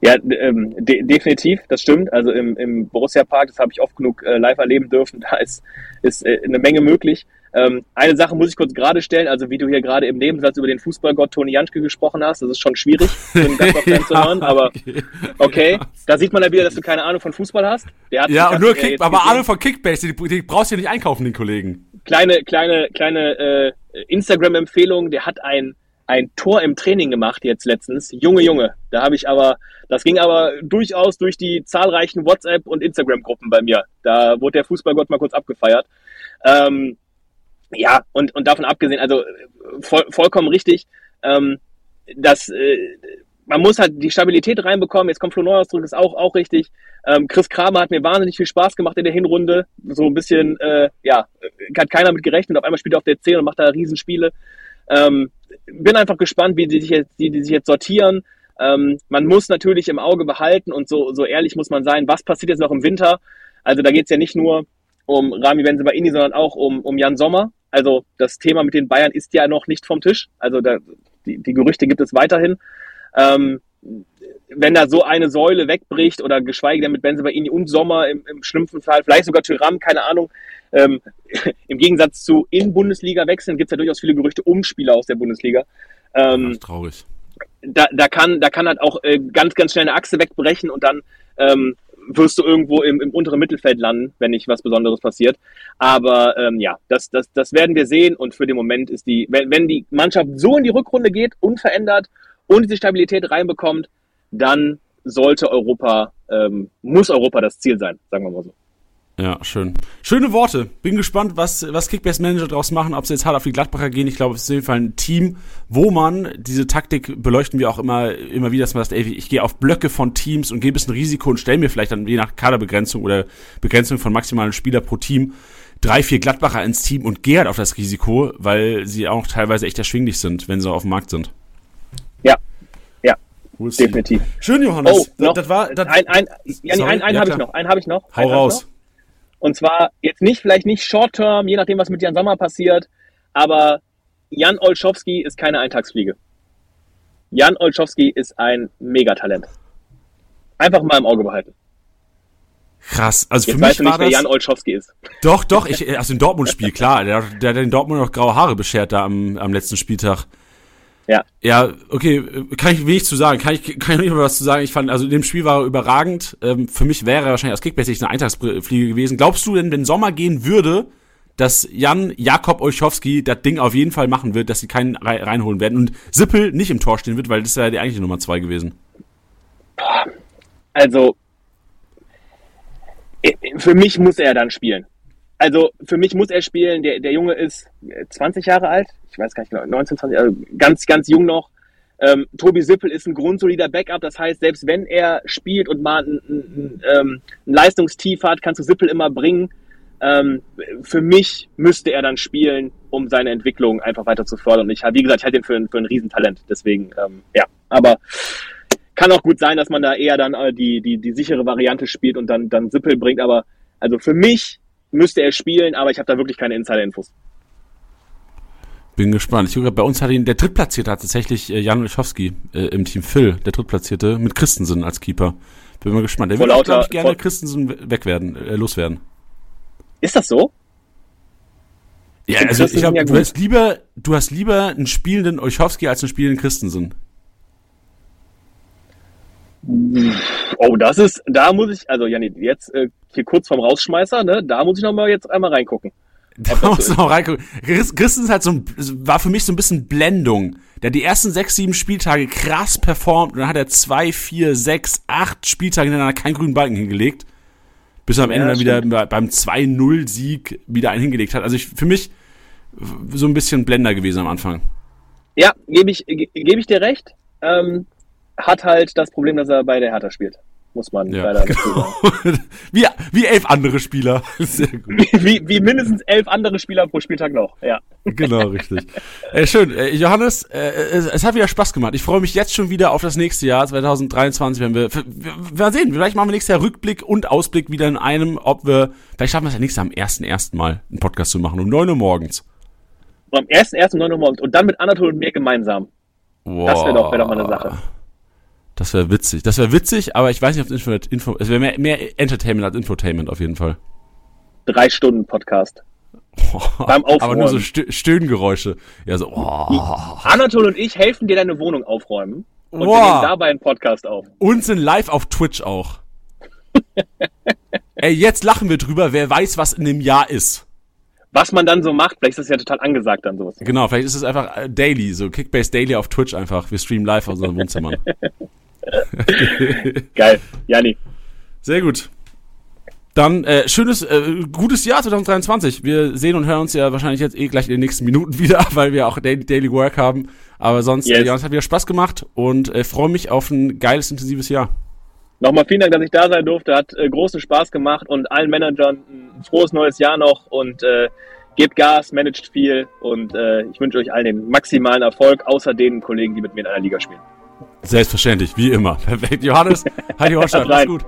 Ja, ähm, de definitiv, das stimmt. Also im, im Borussia Park, das habe ich oft genug äh, live erleben dürfen, da ist, ist äh, eine Menge möglich. Ähm, eine Sache muss ich kurz gerade stellen, also wie du hier gerade im Nebensatz über den Fußballgott Toni Janschke gesprochen hast, das ist schon schwierig, einen ja, zu hören, aber okay, da sieht man ja wieder, dass du keine Ahnung von Fußball hast. ja, und nur Kick, aber Ahnung von Kickbase, die, die brauchst du ja nicht einkaufen, den Kollegen. Kleine, kleine, kleine äh, Instagram-Empfehlung, der hat ein ein Tor im Training gemacht jetzt letztens. Junge, Junge. Da habe ich aber, das ging aber durchaus durch die zahlreichen WhatsApp- und Instagram-Gruppen bei mir. Da wurde der Fußballgott mal kurz abgefeiert. Ähm, ja, und, und davon abgesehen, also voll, vollkommen richtig, ähm, dass äh, man muss halt die Stabilität reinbekommen. Jetzt kommt Flo Neuhaus ist auch, auch richtig. Ähm, Chris Kramer hat mir wahnsinnig viel Spaß gemacht in der Hinrunde. So ein bisschen, äh, ja, hat keiner mit gerechnet. Auf einmal spielt er auf der 10 und macht da Riesenspiele. Ähm, bin einfach gespannt, wie die sich jetzt, die, die sich jetzt sortieren. Ähm, man muss natürlich im Auge behalten und so, so ehrlich muss man sein, was passiert jetzt noch im Winter? Also da geht es ja nicht nur um Rami Benzemaini, sondern auch um, um Jan Sommer. Also das Thema mit den Bayern ist ja noch nicht vom Tisch. Also da, die, die Gerüchte gibt es weiterhin. Ähm, wenn da so eine Säule wegbricht oder geschweige denn mit Benzemaini und Sommer im, im schlimmsten Fall, vielleicht sogar Tyram, keine Ahnung, ähm, Im Gegensatz zu in Bundesliga wechseln gibt es ja durchaus viele Gerüchte um Spieler aus der Bundesliga. Ähm, traurig. Da, da, kann, da kann halt auch äh, ganz, ganz schnell eine Achse wegbrechen und dann ähm, wirst du irgendwo im, im unteren Mittelfeld landen, wenn nicht was Besonderes passiert. Aber ähm, ja, das, das, das werden wir sehen und für den Moment ist die, wenn, wenn die Mannschaft so in die Rückrunde geht, unverändert und diese Stabilität reinbekommt, dann sollte Europa, ähm, muss Europa das Ziel sein, sagen wir mal so. Ja, schön. Schöne Worte. Bin gespannt, was, was Kickbase Manager daraus machen, ob sie jetzt hart auf die Gladbacher gehen. Ich glaube, es ist auf jeden Fall ein Team, wo man, diese Taktik beleuchten wir auch immer, immer wieder, dass man sagt, ey, ich gehe auf Blöcke von Teams und gebe es ein Risiko und stelle mir vielleicht dann je nach Kaderbegrenzung oder Begrenzung von maximalen Spieler pro Team drei, vier Gladbacher ins Team und gehe halt auf das Risiko, weil sie auch teilweise echt erschwinglich sind, wenn sie auf dem Markt sind. Ja, ja, definitiv. Schön, Johannes. Oh, noch, das war, das, ein, ein, ja, nee, einen, einen ja, habe ich noch, einen habe ich noch. Hau raus. Und zwar jetzt nicht, vielleicht nicht Short-Term, je nachdem, was mit Jan Sommer passiert, aber Jan Olszowski ist keine Eintagsfliege. Jan Olszowski ist ein Megatalent. Einfach mal im Auge behalten. Krass, also Jetzt für mich nicht, war wer Jan Olszowski ist. Doch, doch, ich, aus dem Dortmund-Spiel, klar. Der, der hat den Dortmund noch graue Haare beschert da am, am letzten Spieltag. Ja. Ja, okay, kann ich wenig zu sagen. Kann ich, kann ich nicht mal was zu sagen. Ich fand, also in dem Spiel war er überragend. Ähm, für mich wäre er wahrscheinlich als Kickbase eine Eintagsfliege gewesen. Glaubst du denn, wenn Sommer gehen würde, dass Jan Jakob Olschowski das Ding auf jeden Fall machen wird, dass sie keinen reinholen werden und Sippel nicht im Tor stehen wird, weil das wäre die eigentliche Nummer zwei gewesen? Also, für mich muss er dann spielen. Also für mich muss er spielen. Der, der Junge ist 20 Jahre alt. Ich weiß gar nicht genau, 19, 20, also ganz, ganz jung noch. Ähm, Tobi Sippel ist ein grundsolider Backup. Das heißt, selbst wenn er spielt und mal ein, ein, ein, ähm, ein Leistungstief hat, kannst du Sippel immer bringen. Ähm, für mich müsste er dann spielen, um seine Entwicklung einfach weiter zu fördern. Und ich, wie gesagt, ich halte ihn für, für ein Riesentalent. Deswegen, ähm, ja. Aber kann auch gut sein, dass man da eher dann äh, die, die, die sichere Variante spielt und dann, dann Sippel bringt. Aber also für mich müsste er spielen, aber ich habe da wirklich keine Insider-Infos. Bin gespannt. Ich gucke, bei uns hat ihn der Drittplatzierte hat tatsächlich äh, Jan Lischowski äh, im Team Phil, der Drittplatzierte, mit Christensen als Keeper. Bin mal gespannt. Der würde auch, glaube ich, gerne Christensen wegwerden, äh, loswerden. Ist das so? Ja, also ich glaube, ja du hast lieber, du hast lieber einen spielenden Olschowski als einen spielenden Christensen. Oh, das ist, da muss ich, also Janik, jetzt äh, hier kurz vorm Rausschmeißer, ne, da muss ich noch mal jetzt einmal reingucken. Da muss so noch reingucken. Christen ist halt so ein, war für mich so ein bisschen Blendung. Der hat die ersten sechs, sieben Spieltage krass performt und dann hat er zwei, vier, sechs, acht Spieltage hintereinander keinen grünen Balken hingelegt. Bis er am ja, Ende dann wieder beim 2-0-Sieg wieder einen hingelegt hat. Also ich, für mich so ein bisschen Blender gewesen am Anfang. Ja, gebe ich, gebe ich dir recht. Ähm, hat halt das Problem, dass er bei der Hertha spielt. Muss man ja, leider genau. wie, wie elf andere Spieler. Sehr gut. Wie, wie mindestens elf andere Spieler pro Spieltag noch, ja. Genau, richtig. Äh, schön. Äh, Johannes, äh, es, es, hat wieder Spaß gemacht. Ich freue mich jetzt schon wieder auf das nächste Jahr, 2023, wenn wir, wir, wir werden sehen, vielleicht machen wir nächstes Jahr Rückblick und Ausblick wieder in einem, ob wir, vielleicht schaffen wir es ja nächstes Jahr am ersten, ersten Mal einen Podcast zu machen, um neun Uhr morgens. Am ersten, ersten, neun Uhr morgens und dann mit Anatol und mir gemeinsam. Wow. Das wäre doch, wär doch mal eine Sache. Das wäre witzig. Das wäre witzig, aber ich weiß nicht, ob es Info, Info es wäre mehr, mehr Entertainment als Infotainment auf jeden Fall. Drei Stunden Podcast. Oh, Beim Aufräumen. Aber nur so Stöhngeräusche. Ja, so, oh. Anatol und ich helfen dir deine Wohnung aufräumen. Und oh. wir nehmen dabei einen Podcast auf. Und sind live auf Twitch auch. Ey, jetzt lachen wir drüber, wer weiß, was in dem Jahr ist. Was man dann so macht, vielleicht ist das ja total angesagt dann sowas. Genau, vielleicht ist es einfach äh, daily, so Kickbase Daily auf Twitch einfach. Wir streamen live aus unserem Wohnzimmer. Geil, Jani. Sehr gut. Dann äh, schönes, äh, gutes Jahr 2023. Wir sehen und hören uns ja wahrscheinlich jetzt eh gleich in den nächsten Minuten wieder, weil wir auch Daily, Daily Work haben. Aber sonst, yes. ja, es hat wieder Spaß gemacht und äh, freue mich auf ein geiles, intensives Jahr. Nochmal vielen Dank, dass ich da sein durfte. Hat äh, großen Spaß gemacht und allen Managern ein frohes neues Jahr noch und äh, gebt Gas, managt viel und äh, ich wünsche euch allen den maximalen Erfolg, außer den Kollegen, die mit mir in einer Liga spielen. Selbstverständlich, wie immer. Perfekt. Johannes, Heidi Horstadt, mach's gut.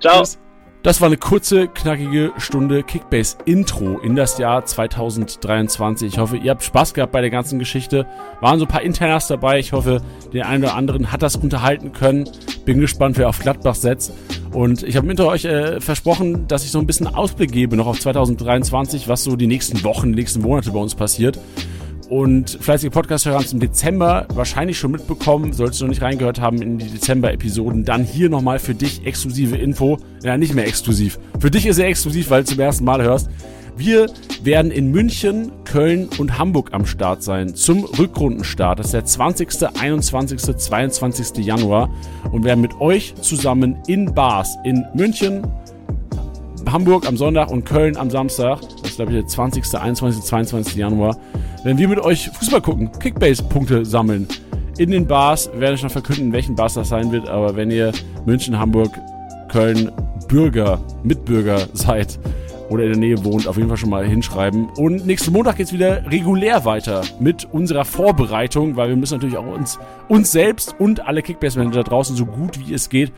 Ciao. Tschüss. Das war eine kurze, knackige Stunde Kickbase-Intro in das Jahr 2023. Ich hoffe, ihr habt Spaß gehabt bei der ganzen Geschichte. Waren so ein paar Internas dabei. Ich hoffe, den einen oder anderen hat das unterhalten können. Bin gespannt, wer auf Gladbach setzt. Und ich habe mit euch äh, versprochen, dass ich so ein bisschen Ausblick gebe noch auf 2023, was so die nächsten Wochen, die nächsten Monate bei uns passiert. Und fleißige Podcast-Hörer haben es im Dezember wahrscheinlich schon mitbekommen. Solltest du noch nicht reingehört haben in die Dezember-Episoden, dann hier nochmal für dich exklusive Info. Ja, nicht mehr exklusiv. Für dich ist er exklusiv, weil du zum ersten Mal hörst. Wir werden in München, Köln und Hamburg am Start sein zum Rückrundenstart. Das ist der 20., 21., 22. Januar und werden mit euch zusammen in Bars in München, Hamburg am Sonntag und Köln am Samstag, das ist glaube ich der 20., 21., 22. Januar, wenn wir mit euch Fußball gucken, Kickbase-Punkte sammeln. In den Bars werde ich noch verkünden, welchen Bars das sein wird, aber wenn ihr München, Hamburg, Köln Bürger, Mitbürger seid oder in der Nähe wohnt, auf jeden Fall schon mal hinschreiben. Und nächsten Montag geht es wieder regulär weiter mit unserer Vorbereitung, weil wir müssen natürlich auch uns, uns selbst und alle Kickbase-Manager draußen so gut wie es geht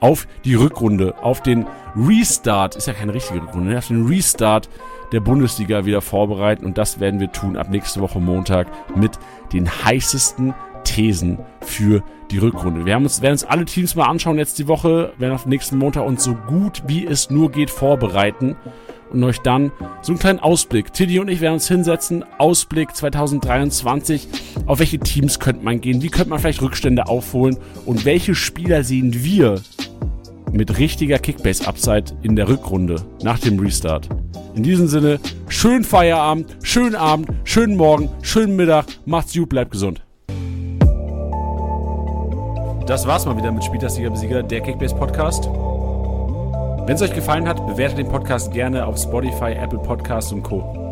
auf die Rückrunde, auf den Restart, ist ja keine richtige Rückrunde, ne? auf den Restart der Bundesliga wieder vorbereiten. Und das werden wir tun ab nächste Woche Montag mit den heißesten Thesen für die Rückrunde. Wir haben uns, werden uns alle Teams mal anschauen jetzt die Woche, werden auf nächsten Montag uns so gut wie es nur geht vorbereiten und euch dann so einen kleinen Ausblick. Tiddy und ich werden uns hinsetzen. Ausblick 2023. Auf welche Teams könnte man gehen? Wie könnte man vielleicht Rückstände aufholen? Und welche Spieler sehen wir mit richtiger Kickbase-Upside in der Rückrunde nach dem Restart. In diesem Sinne, schönen Feierabend, schönen Abend, schönen Morgen, schönen Mittag, macht's gut, bleibt gesund. Das war's mal wieder mit Spieltastiger Besieger, der Kickbase Podcast. Wenn es euch gefallen hat, bewertet den Podcast gerne auf Spotify, Apple Podcasts und Co.